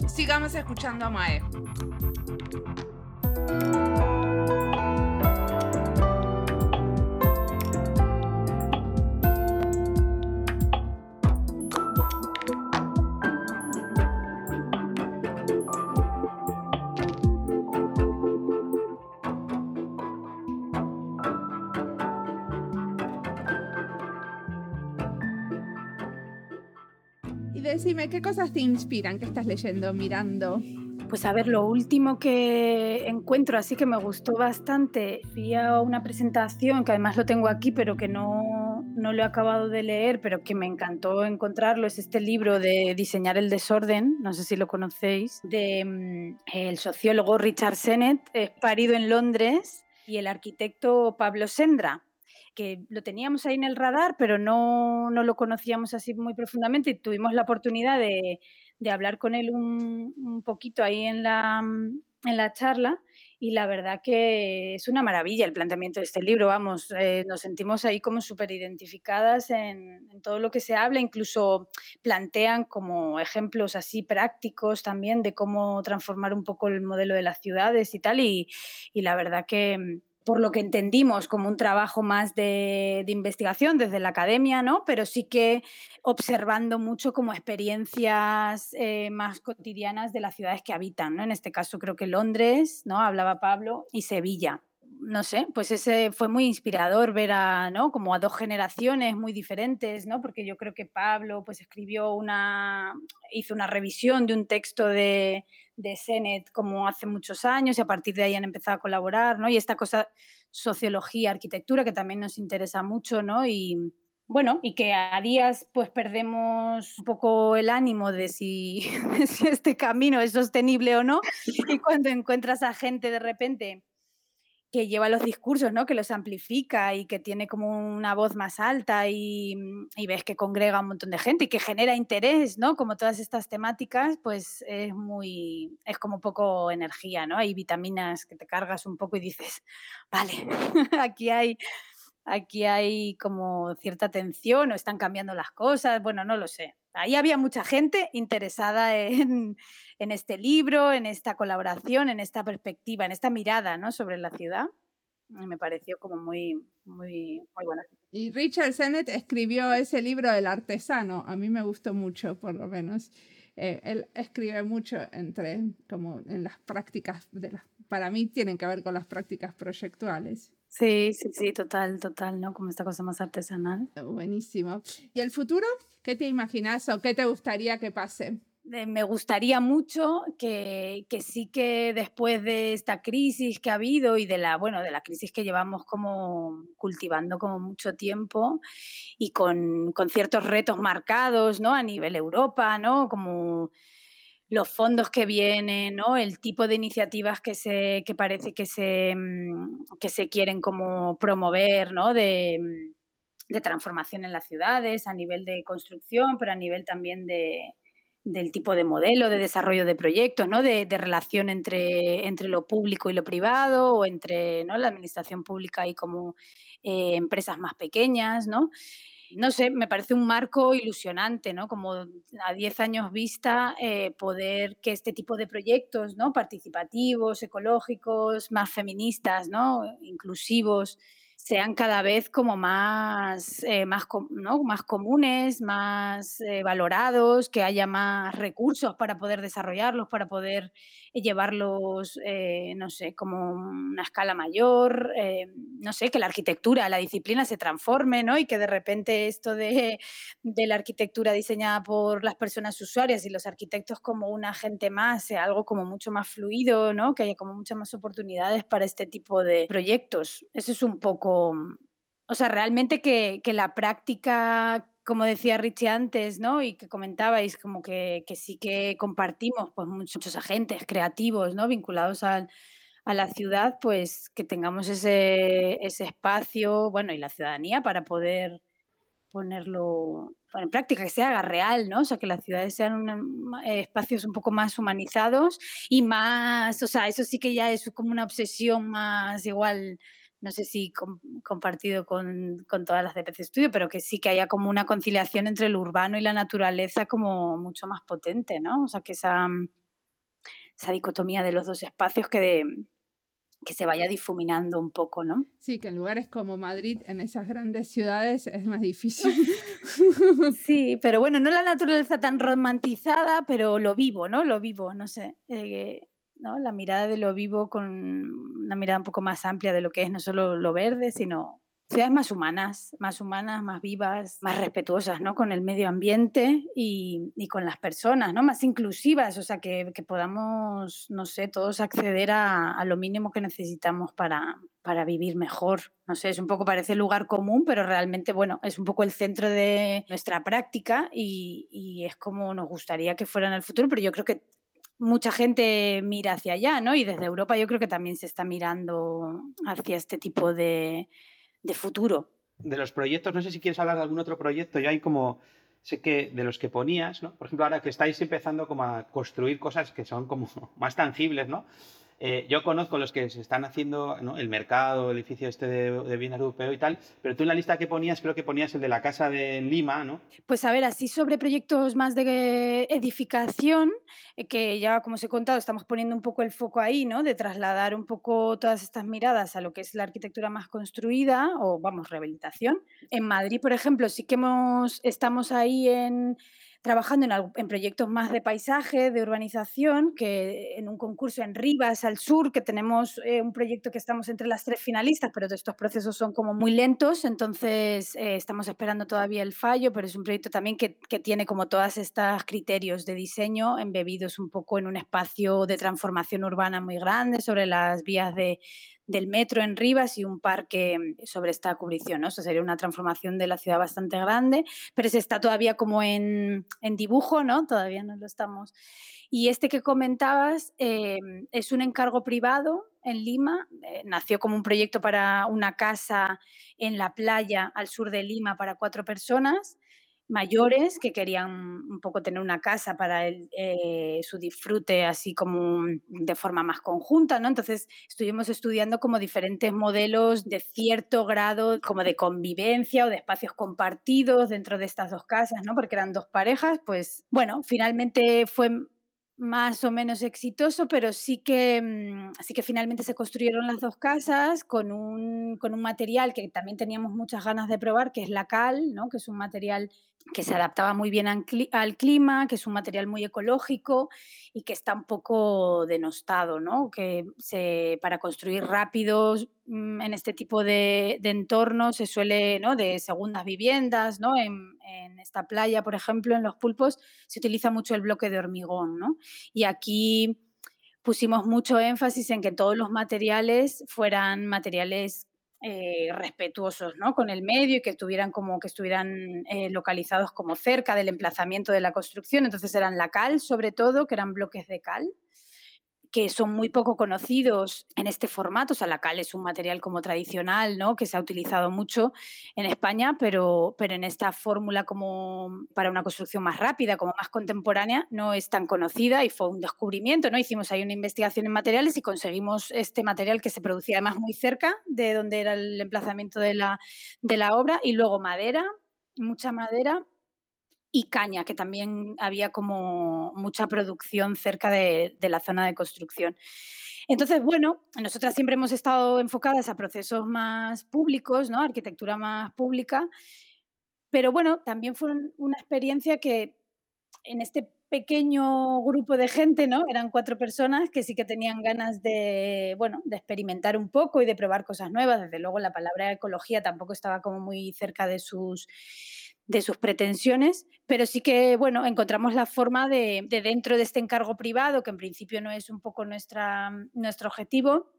Sigamos escuchando a Mae. Decime, ¿qué cosas te inspiran? ¿Qué estás leyendo, mirando? Pues a ver, lo último que encuentro, así que me gustó bastante, a una presentación que además lo tengo aquí, pero que no, no lo he acabado de leer, pero que me encantó encontrarlo, es este libro de Diseñar el desorden, no sé si lo conocéis, de mm, el sociólogo Richard Sennett, parido en Londres, y el arquitecto Pablo Sendra que lo teníamos ahí en el radar, pero no, no lo conocíamos así muy profundamente y tuvimos la oportunidad de, de hablar con él un, un, poquito ahí en la, en la charla y la verdad que es una maravilla el planteamiento de este libro, vamos, eh, nos sentimos ahí como súper identificadas en, en, todo lo que se habla, incluso plantean como ejemplos así prácticos también de cómo transformar un poco el modelo de las ciudades y tal, y, y la verdad que por lo que entendimos como un trabajo más de, investigación desde la academia, ¿no? Pero sí que observando mucho como experiencias eh, más cotidianas de las ciudades que habitan, ¿no? En este caso creo que Londres, ¿no? Hablaba Pablo, y Sevilla. No sé, pues ese fue muy inspirador ver a, ¿no? Como a dos generaciones muy diferentes, ¿no? Porque yo creo que Pablo pues escribió una, hizo una revisión de un texto de, de Senet como hace muchos años y a partir de ahí han empezado a colaborar, ¿no? Y esta cosa, sociología, arquitectura, que también nos interesa mucho, ¿no? Y bueno, y que a días pues perdemos un poco el ánimo de si, [LAUGHS] de si este camino es sostenible o no. Y cuando encuentras a gente de repente que lleva los discursos, ¿no? que los amplifica y que tiene como una voz más alta y, mm, y, ves que congrega un montón de gente y que genera interés, ¿no? como todas estas temáticas, pues es muy, es como poco energía, ¿no? Hay vitaminas que te cargas un poco y dices, [LAUGHS] vale, [LAUGHS] aquí hay, aquí hay como cierta tensión o están cambiando las cosas, bueno, no lo sé. Ahí había mucha gente interesada en, este libro, en esta colaboración, en esta perspectiva, en esta mirada ¿no? sobre la ciudad. Me pareció como muy, muy, muy buena. Y Richard Sennett escribió ese libro del artesano. A mí me gustó mucho, por lo menos. Eh, él escribe mucho entre, como en las prácticas, de las, para mí tienen que ver con las prácticas proyectuales. Sí, sí, sí, total, total, ¿no? Como esta cosa más artesanal. Buenísimo. ¿Y el futuro? ¿Qué te imaginas o qué te gustaría que pase? me gustaría mucho que, que, sí que después de esta crisis que ha habido y de la, bueno, de la crisis que llevamos como cultivando como mucho tiempo y con, con ciertos retos marcados, ¿no? A nivel Europa, ¿no? Como los fondos que vienen, ¿no? El tipo de iniciativas que se, que parece que se, mm, que se quieren como promover, ¿no? De, de transformación en las ciudades, a nivel de construcción, pero a nivel también de, del tipo de modelo de desarrollo de proyectos, ¿no? de, de relación entre, entre, lo público y lo privado o entre ¿no? la administración pública y como eh, empresas más pequeñas. ¿no? No sé, me parece un marco ilusionante, ¿no? Como a 10 años vista, eh, poder que este tipo de proyectos, ¿no? Participativos, ecológicos, más feministas, ¿no? Inclusivos, sean cada vez como más, eh, más, ¿no? más comunes, más eh, valorados, que haya más recursos para poder desarrollarlos, para poder llevarlos, eh, no sé, como una escala mayor, eh, no sé, que la arquitectura, la disciplina se transforme, ¿no? Y que de repente esto de, de, la arquitectura diseñada por las personas usuarias y los arquitectos como un agente más, sea algo como mucho más fluido, ¿no? Que haya como muchas más oportunidades para este tipo de proyectos. Eso es un poco, o sea, realmente que, que la práctica como decía Richie antes, ¿no? Y que comentabais, como que, que sí que compartimos pues, muchos agentes creativos, ¿no? Vinculados a, la ciudad, pues que tengamos ese, ese espacio, bueno, y la ciudadanía para poder ponerlo en práctica, que se haga real, ¿no? O sea, que las ciudades sean eh, espacios un poco más humanizados y más, o sea, eso sí que ya es como una obsesión más igual no sé si com compartido con, con, todas las de PC Studio, pero que sí que haya como una conciliación entre lo urbano y la naturaleza como mucho más potente, ¿no? O sea, que esa, esa dicotomía de los dos espacios que, de, que se vaya difuminando un poco, ¿no? Sí, que en lugares como Madrid, en esas grandes ciudades, es más difícil. [LAUGHS] sí, pero bueno, no la naturaleza tan romantizada, pero lo vivo, ¿no? Lo vivo, no sé. Eh, ¿no? La mirada de lo vivo con una mirada un poco más amplia de lo que es no solo lo verde, sino ciudades más humanas, más humanas, más vivas, más respetuosas, ¿no? Con el medio ambiente y, y con las personas, ¿no? Más inclusivas, o sea, que, que podamos, no sé, todos acceder a, a, lo mínimo que necesitamos para, para vivir mejor. No sé, es un poco, parece lugar común, pero realmente, bueno, es un poco el centro de nuestra práctica y, y es como nos gustaría que fuera en el futuro, pero yo creo que mucha gente mira hacia allá, ¿no? Y desde Europa yo creo que también se está mirando hacia este tipo de, de futuro. De los proyectos, no sé si quieres hablar de algún otro proyecto, yo hay como, sé que de los que ponías, ¿no? Por ejemplo, ahora que estáis empezando como a construir cosas que son como [LAUGHS] más tangibles, ¿no? Eh, yo conozco los que se están haciendo el mercado, el edificio este de, de bienes europeo y tal, pero tú en la lista que ponías, creo que ponías el de la casa de Lima, ¿no? Pues a ver, así sobre proyectos más de edificación, eh, que ya como os he contado, estamos poniendo un poco el foco ahí, ¿no? De trasladar un poco todas estas miradas a lo que es la arquitectura más construida o, vamos, rehabilitación. En Madrid, por ejemplo, sí que hemos, estamos ahí en trabajando en, proyectos más de paisaje, de urbanización, que en un concurso en Rivas, al sur, que tenemos eh, un proyecto que estamos entre las tres finalistas, pero estos procesos son como muy lentos, entonces eh, estamos esperando todavía el fallo, pero es un proyecto también que, que tiene como todos estos criterios de diseño embebidos un poco en un espacio de transformación urbana muy grande sobre las vías de del metro en Rivas y un parque mm, sobre esta cubrición. ¿no? Eso sería una transformación de la ciudad bastante grande, pero se está todavía como en, dibujo, ¿no? Todavía no lo estamos. Y este que comentabas em, es un encargo privado en Lima. Eh, nació como un proyecto para una casa en la playa al sur de Lima para cuatro personas mayores que querían un poco tener una casa para eh, su disfrute así como de forma más conjunta, ¿no? Entonces estuvimos estudiando como diferentes modelos de cierto grado como de convivencia o de espacios compartidos dentro de estas dos casas, ¿no? Porque eran dos parejas, pues bueno, finalmente fue más o menos exitoso, pero sí que, mm, sí que finalmente se construyeron las dos casas con un, con un material que también teníamos muchas ganas de probar, que es la cal, ¿no? que es un material que se adaptaba muy bien al clima, que es un material muy ecológico y que está un poco denostado, ¿no? que se, para construir rápidos mm, en este tipo de, entornos se suele, ¿no? de segundas viviendas, ¿no? En, en, esta playa, por ejemplo, en los pulpos, se utiliza mucho el bloque de hormigón. ¿no? Y aquí pusimos mucho énfasis en que todos los materiales fueran materiales eh, respetuosos ¿no? con el medio y que estuvieran como que estuvieran eh, localizados como cerca del emplazamiento de la construcción. Entonces eran la cal, sobre todo, que eran bloques de cal, que son muy poco conocidos en este formato. O sea, la cal es un material como tradicional, ¿no? Que se ha utilizado mucho en España, pero, pero en esta fórmula como para una construcción más rápida, como más contemporánea, no es tan conocida y fue un descubrimiento, ¿no? Hicimos ahí una investigación en materiales y conseguimos este material que se producía además muy cerca de donde era el emplazamiento de la, de la obra y luego madera, mucha madera y caña, que también había como mucha producción cerca de, la zona de construcción. Entonces, bueno, nosotras siempre hemos estado enfocadas a procesos más públicos, ¿no? Arquitectura más pública, pero bueno, también fue una experiencia que en este pequeño grupo de gente, ¿no? Eran cuatro personas que sí que tenían ganas de, bueno, de experimentar un poco y de probar cosas nuevas. Desde luego la palabra ecología tampoco estaba como muy cerca de sus de sus pretensiones, pero sí que, bueno, encontramos la forma de, dentro de este encargo privado, que en principio no es un poco nuestra, nuestro objetivo,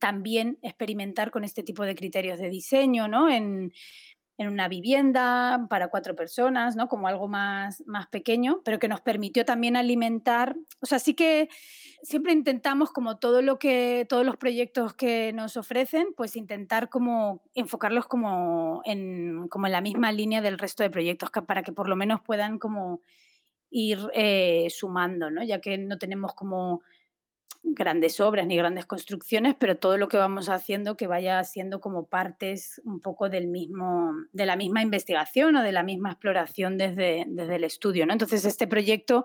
también experimentar con este tipo de criterios de diseño, ¿no? En, en una vivienda para cuatro personas, ¿no? Como algo más, más pequeño, pero que nos permitió también alimentar, o sea, sí que siempre intentamos como todo lo que, todos los proyectos que nos ofrecen, pues intentar como enfocarlos como en, como en la misma línea del resto de proyectos, para que por lo menos puedan como ir eh, sumando, ¿no? Ya que no tenemos como grandes obras ni grandes construcciones, pero todo lo que vamos haciendo que vaya siendo como partes un poco del mismo, de la misma investigación o de la misma exploración desde, desde el estudio. ¿no? Entonces, este proyecto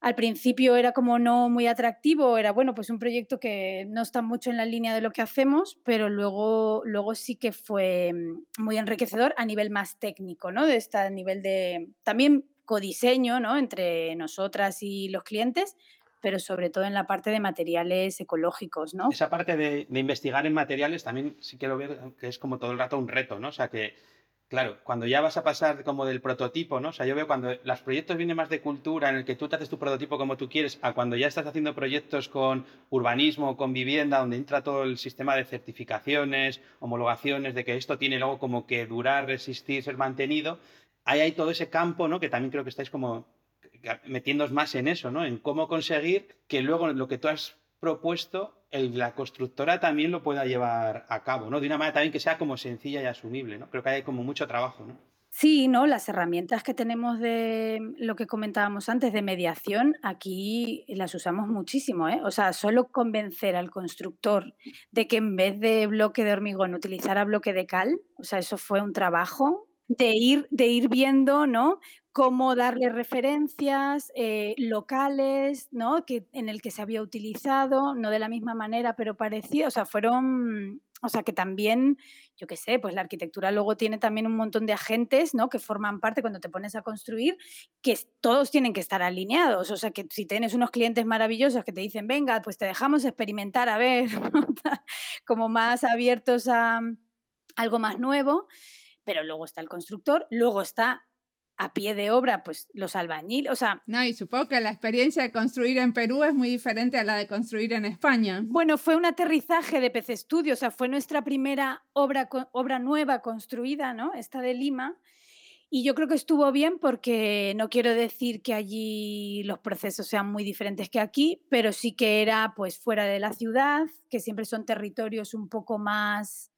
al principio era como no muy atractivo, era bueno, pues un proyecto que no está mucho en la línea de lo que hacemos, pero luego, luego sí que fue muy enriquecedor a nivel más técnico, ¿no? De este nivel de también codiseño, ¿no? Entre nosotras y los clientes, pero sobre todo en la parte de materiales ecológicos, ¿no? Esa parte de, investigar en materiales también sí quiero ver que es como todo el rato un reto, ¿no? O sea que, claro, cuando ya vas a pasar como del prototipo, ¿no? O sea, yo veo cuando los proyectos vienen más de cultura, en el que tú te haces tu prototipo como tú quieres, a cuando ya estás haciendo proyectos con urbanismo, con vivienda, donde entra todo el sistema de certificaciones, homologaciones, de que esto tiene luego como que durar, resistir, ser mantenido, ahí hay todo ese campo, ¿no? Que también creo que estáis como metiéndonos más en eso, ¿no? En cómo conseguir que luego lo que tú has propuesto, la constructora también lo pueda llevar a cabo, ¿no? De una manera también que sea como sencilla y asumible, ¿no? Creo que hay como mucho trabajo, ¿no? Sí, ¿no? Las herramientas que tenemos de lo que comentábamos antes de mediación, aquí las usamos muchísimo, ¿eh? O sea, solo convencer al constructor de que en vez de bloque de hormigón utilizara bloque de cal, o sea, eso fue un trabajo de ir, de ir viendo, ¿no? Cómo darle referencias eh, locales, ¿no? Que, en el que se había utilizado, no de la misma manera, pero parecido. O sea, fueron, o sea, que también yo qué sé, pues la arquitectura luego tiene también un montón de agentes, ¿no? Que forman parte cuando te pones a construir, que todos tienen que estar alineados. O sea, que si tienes unos clientes maravillosos que te dicen, venga, pues te dejamos experimentar, a ver, [LAUGHS] como más abiertos a algo más nuevo, pero luego está el constructor, luego está a pie de obra, pues los albañiles, o sea... No, y supongo que la experiencia de construir en Perú es muy diferente a la de construir en España. Bueno, fue un aterrizaje de PC Studio, o sea, fue nuestra primera obra, obra nueva construida, ¿no? Esta de Lima. Y yo creo que estuvo bien porque no quiero decir que allí los procesos sean muy diferentes que aquí, pero sí que era pues fuera de la ciudad, que siempre son territorios un poco más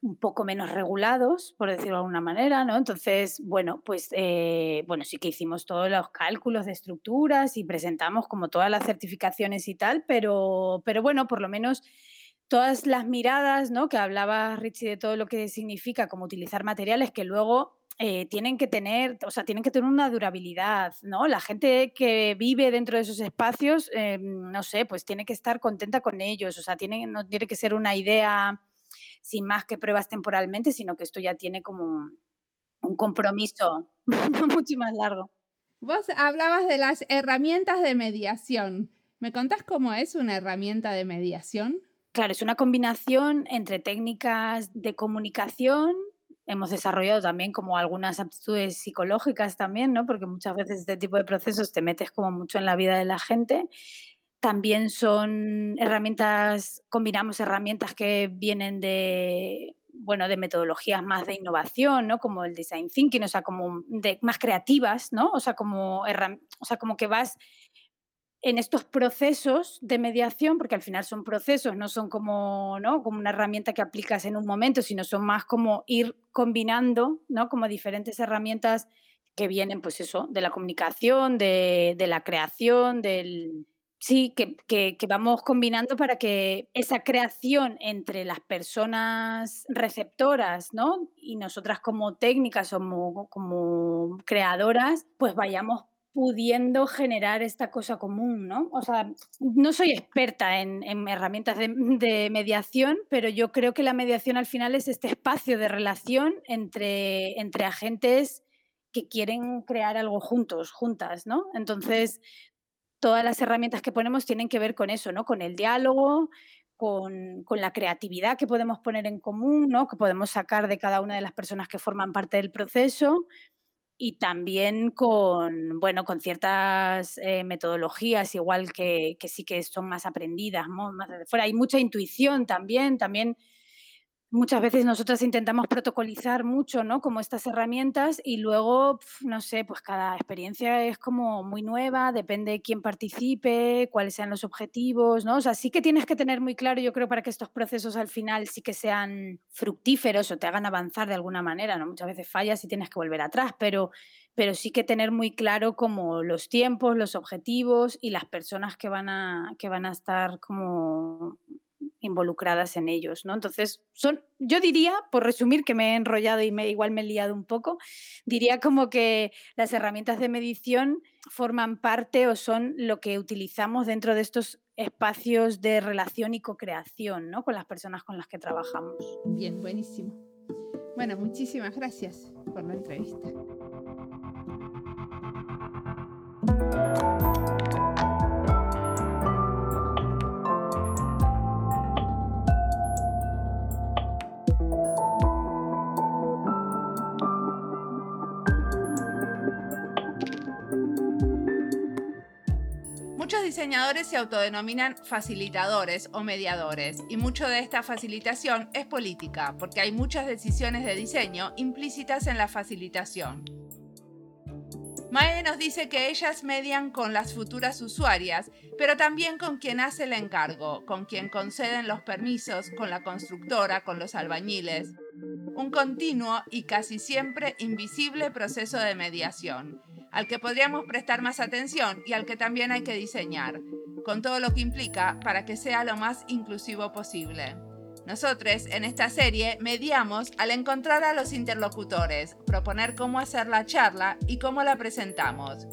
un poco menos regulados, por decirlo de alguna manera, ¿no? Entonces, bueno, pues eh, bueno, sí que hicimos todos los cálculos de estructuras y presentamos como todas las certificaciones y tal, pero, pero bueno, por lo menos todas las miradas, ¿no? Que hablaba Richie de todo lo que significa como utilizar materiales que luego eh, tienen que tener, o sea, tienen que tener una durabilidad, ¿no? La gente que vive dentro de esos espacios, eh, no sé, pues tiene que estar contenta con ellos, o sea, tiene, no tiene que ser una idea sin más que pruebas temporalmente, sino que esto ya tiene como un compromiso [LAUGHS] mucho más largo. Vos hablabas de las herramientas de mediación. ¿Me contás cómo es una herramienta de mediación? Claro, es una combinación entre técnicas de comunicación. Hemos desarrollado también como algunas aptitudes psicológicas también, ¿no? Porque muchas veces este tipo de procesos te metes como mucho en la vida de la gente también son herramientas, combinamos herramientas que vienen de, bueno, de metodologías más de innovación, ¿no? Como el design thinking, o sea, como de, más creativas, ¿no? O sea, como, o sea, como que vas en estos procesos de mediación, porque al final son procesos, no son como, ¿no? como una herramienta que aplicas en un momento, sino son más como ir combinando, ¿no? Como diferentes herramientas que vienen, pues eso, de la comunicación, de, de la creación, del, Sí, que, que, vamos combinando para que esa creación entre las personas receptoras, ¿no? Y nosotras como técnicas, como, como creadoras, pues vayamos pudiendo generar esta cosa común, ¿no? O sea, no soy experta en, herramientas de, de, mediación, pero yo creo que la mediación al final es este espacio de relación entre, entre agentes que quieren crear algo juntos, juntas, ¿no? Entonces, todas las herramientas que ponemos tienen que ver con eso, ¿no? Con el diálogo, con, la creatividad que podemos poner en común, ¿no? Que podemos sacar de cada una de las personas que forman parte del proceso y también con, bueno, con ciertas eh, metodologías, igual que, que, sí que son más aprendidas, fuera. Hay mucha intuición también, también muchas veces nosotras intentamos protocolizar mucho, ¿no? Como estas herramientas y luego, no sé, pues cada experiencia es como muy nueva, depende de quién participe, cuáles sean los objetivos, ¿no? O sea, sí que tienes que tener muy claro, yo creo, para que estos procesos al final sí que sean fructíferos o te hagan avanzar de alguna manera, ¿no? Muchas veces fallas y tienes que volver atrás, pero pero sí que tener muy claro como los tiempos, los objetivos y las personas que van a, que van a estar como involucradas en ellos, ¿no? Entonces, son, yo diría, por resumir, que me he enrollado y me, igual me he liado un poco, diría como que las herramientas de medición forman parte o son lo que utilizamos dentro de estos espacios de relación y co-creación, ¿no? Con las personas con las que trabajamos. Bien, buenísimo. Bueno, muchísimas gracias por la entrevista. Muchos diseñadores se autodenominan facilitadores o mediadores y mucho de esta facilitación es política porque hay muchas decisiones de diseño implícitas en la facilitación. Mae nos dice que ellas median con las futuras usuarias, pero también con quien hace el encargo, con quien conceden los permisos, con la constructora, con los albañiles. Un continuo y casi siempre invisible proceso de mediación, al que podríamos prestar más atención y al que también hay que diseñar, con todo lo que implica para que sea lo más inclusivo posible. Nosotros en esta serie mediamos al encontrar a los interlocutores, proponer cómo hacer la charla y cómo la presentamos.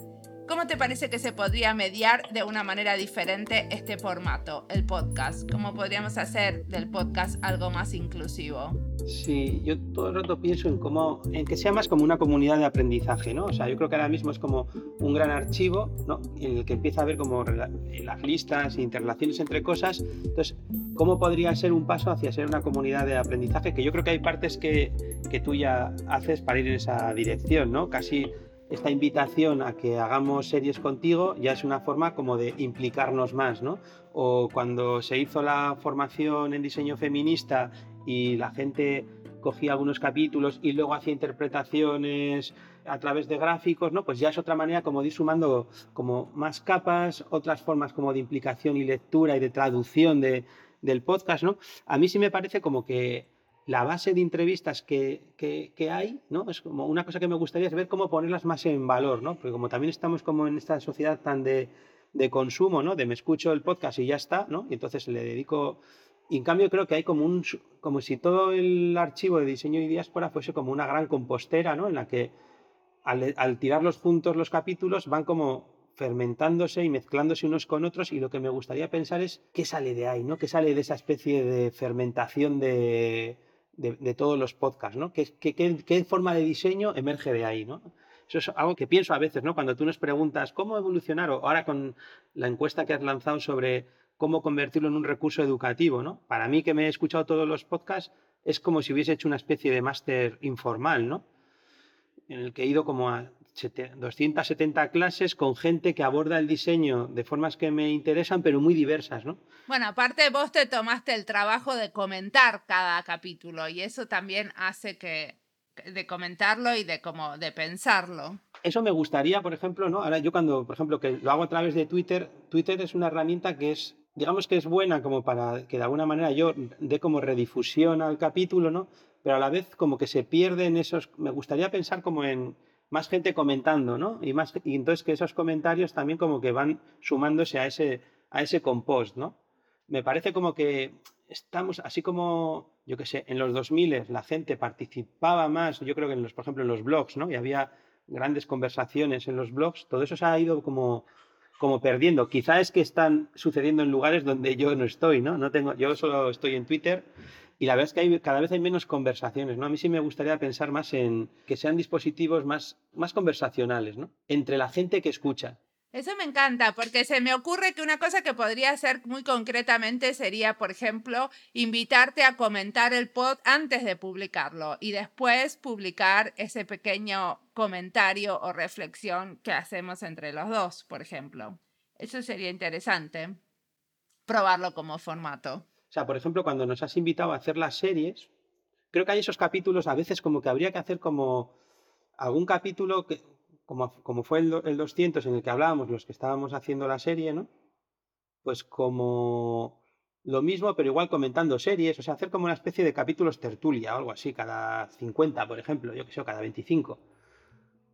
¿Cómo te parece que se podría mediar de una manera diferente este formato, el podcast? ¿Cómo podríamos hacer del podcast algo más inclusivo? Sí, yo todo el rato pienso en cómo, en que sea más como una comunidad de aprendizaje, ¿no? O sea, yo creo que ahora mismo es como un gran archivo, ¿no? En el que empieza a haber como las listas, interrelaciones entre cosas. Entonces, ¿cómo podría ser un paso hacia ser una comunidad de aprendizaje? Que yo creo que hay partes que, que tú ya haces para ir en esa dirección, ¿no? Casi esta invitación a que hagamos series contigo ya es una forma como de implicarnos más, ¿no? O cuando se hizo la formación en diseño feminista y la gente cogía algunos capítulos y luego hacía interpretaciones a través de gráficos, ¿no? Pues ya es otra manera como de ir sumando como más capas, otras formas como de implicación y lectura y de traducción de, del podcast, ¿no? A mí sí me parece como que la base de entrevistas que, que, hay, ¿no? Es como una cosa que me gustaría es ver cómo ponerlas más en valor, ¿no? Porque como también estamos como en esta sociedad tan de, de consumo, ¿no? De me escucho el podcast y ya está, ¿no? Y entonces le dedico... Y en cambio creo que hay como un... como si todo el archivo de diseño y diáspora fuese como una gran compostera, ¿no? En la que al, al tirarlos juntos los capítulos van como fermentándose y mezclándose unos con otros y lo que me gustaría pensar es qué sale de ahí, ¿no? ¿Qué sale de esa especie de fermentación de, de, todos los podcasts, ¿no? ¿Qué, qué, forma de diseño emerge de ahí, ¿no? Eso es algo que pienso a veces, ¿no? Cuando tú nos preguntas cómo evolucionar, o ahora con la encuesta que has lanzado sobre cómo convertirlo en un recurso educativo, ¿no? Para mí que me he escuchado todos los podcasts, es como si hubiese hecho una especie de máster informal, ¿no? En el que he ido como a 270 clases con gente que aborda el diseño de formas que me interesan, pero muy diversas, ¿no? Bueno, aparte vos te tomaste el trabajo de comentar cada capítulo y eso también hace que de comentarlo y de como de pensarlo. Eso me gustaría, por ejemplo, ¿no? Ahora yo cuando, por ejemplo, que lo hago a través de Twitter, Twitter es una herramienta que es, digamos que es buena como para que de alguna manera yo dé como redifusión al capítulo, ¿no? Pero a la vez como que se pierden esos, me gustaría pensar como en más gente comentando, ¿no? Y, más, y entonces que esos comentarios también como que van sumándose a ese, a ese compost, ¿no? Me parece como que estamos, así como, yo qué sé, en los 2000 la gente participaba más, yo creo que en los, por ejemplo, en los blogs, ¿no? Y había grandes conversaciones en los blogs, todo eso se ha ido como, como perdiendo. Quizá es que están sucediendo en lugares donde yo no estoy, ¿no? no tengo, yo solo estoy en Twitter y la verdad es que hay, cada vez hay menos conversaciones, ¿no? A mí sí me gustaría pensar más en que sean dispositivos más, más conversacionales, ¿no? Entre la gente que escucha. Eso me encanta, porque se me ocurre que una cosa que podría hacer muy concretamente sería, por ejemplo, invitarte a comentar el pod antes de publicarlo y después publicar ese pequeño comentario o reflexión que hacemos entre los dos, por ejemplo. Eso sería interesante, probarlo como formato. O sea, por ejemplo, cuando nos has invitado a hacer las series, creo que hay esos capítulos a veces como que habría que hacer como algún capítulo que, como, como fue el, el 200 en el que hablábamos los que estábamos haciendo la serie, ¿no? Pues como lo mismo, pero igual comentando series, o sea, hacer como una especie de capítulos tertulia o algo así, cada 50, por ejemplo, yo que sé, cada 25.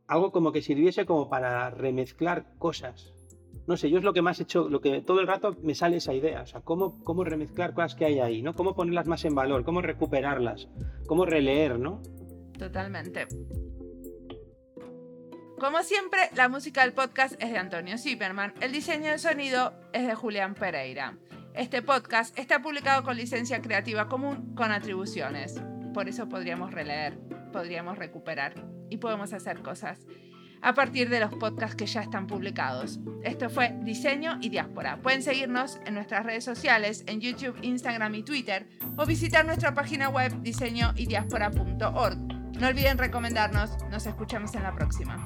Algo como que sirviese como para remezclar cosas no sé, yo es lo que más he hecho, lo que todo el rato me sale esa idea, o sea, cómo, cómo remezclar cosas que hay ahí, ¿no? Cómo ponerlas más en valor, cómo recuperarlas, cómo releer, ¿no? Totalmente. Como siempre, la música del podcast es de Antonio Zipperman, el diseño de sonido es de Julián Pereira. Este podcast está publicado con licencia creativa común con atribuciones. Por eso podríamos releer, podríamos recuperar y podemos hacer cosas a partir de los podcasts que ya están publicados. Esto fue Diseño y Diáspora. Pueden seguirnos en nuestras redes sociales, en YouTube, Instagram y Twitter, o visitar nuestra página web diseñoydiaspora.org. No olviden recomendarnos. Nos escuchamos en la próxima.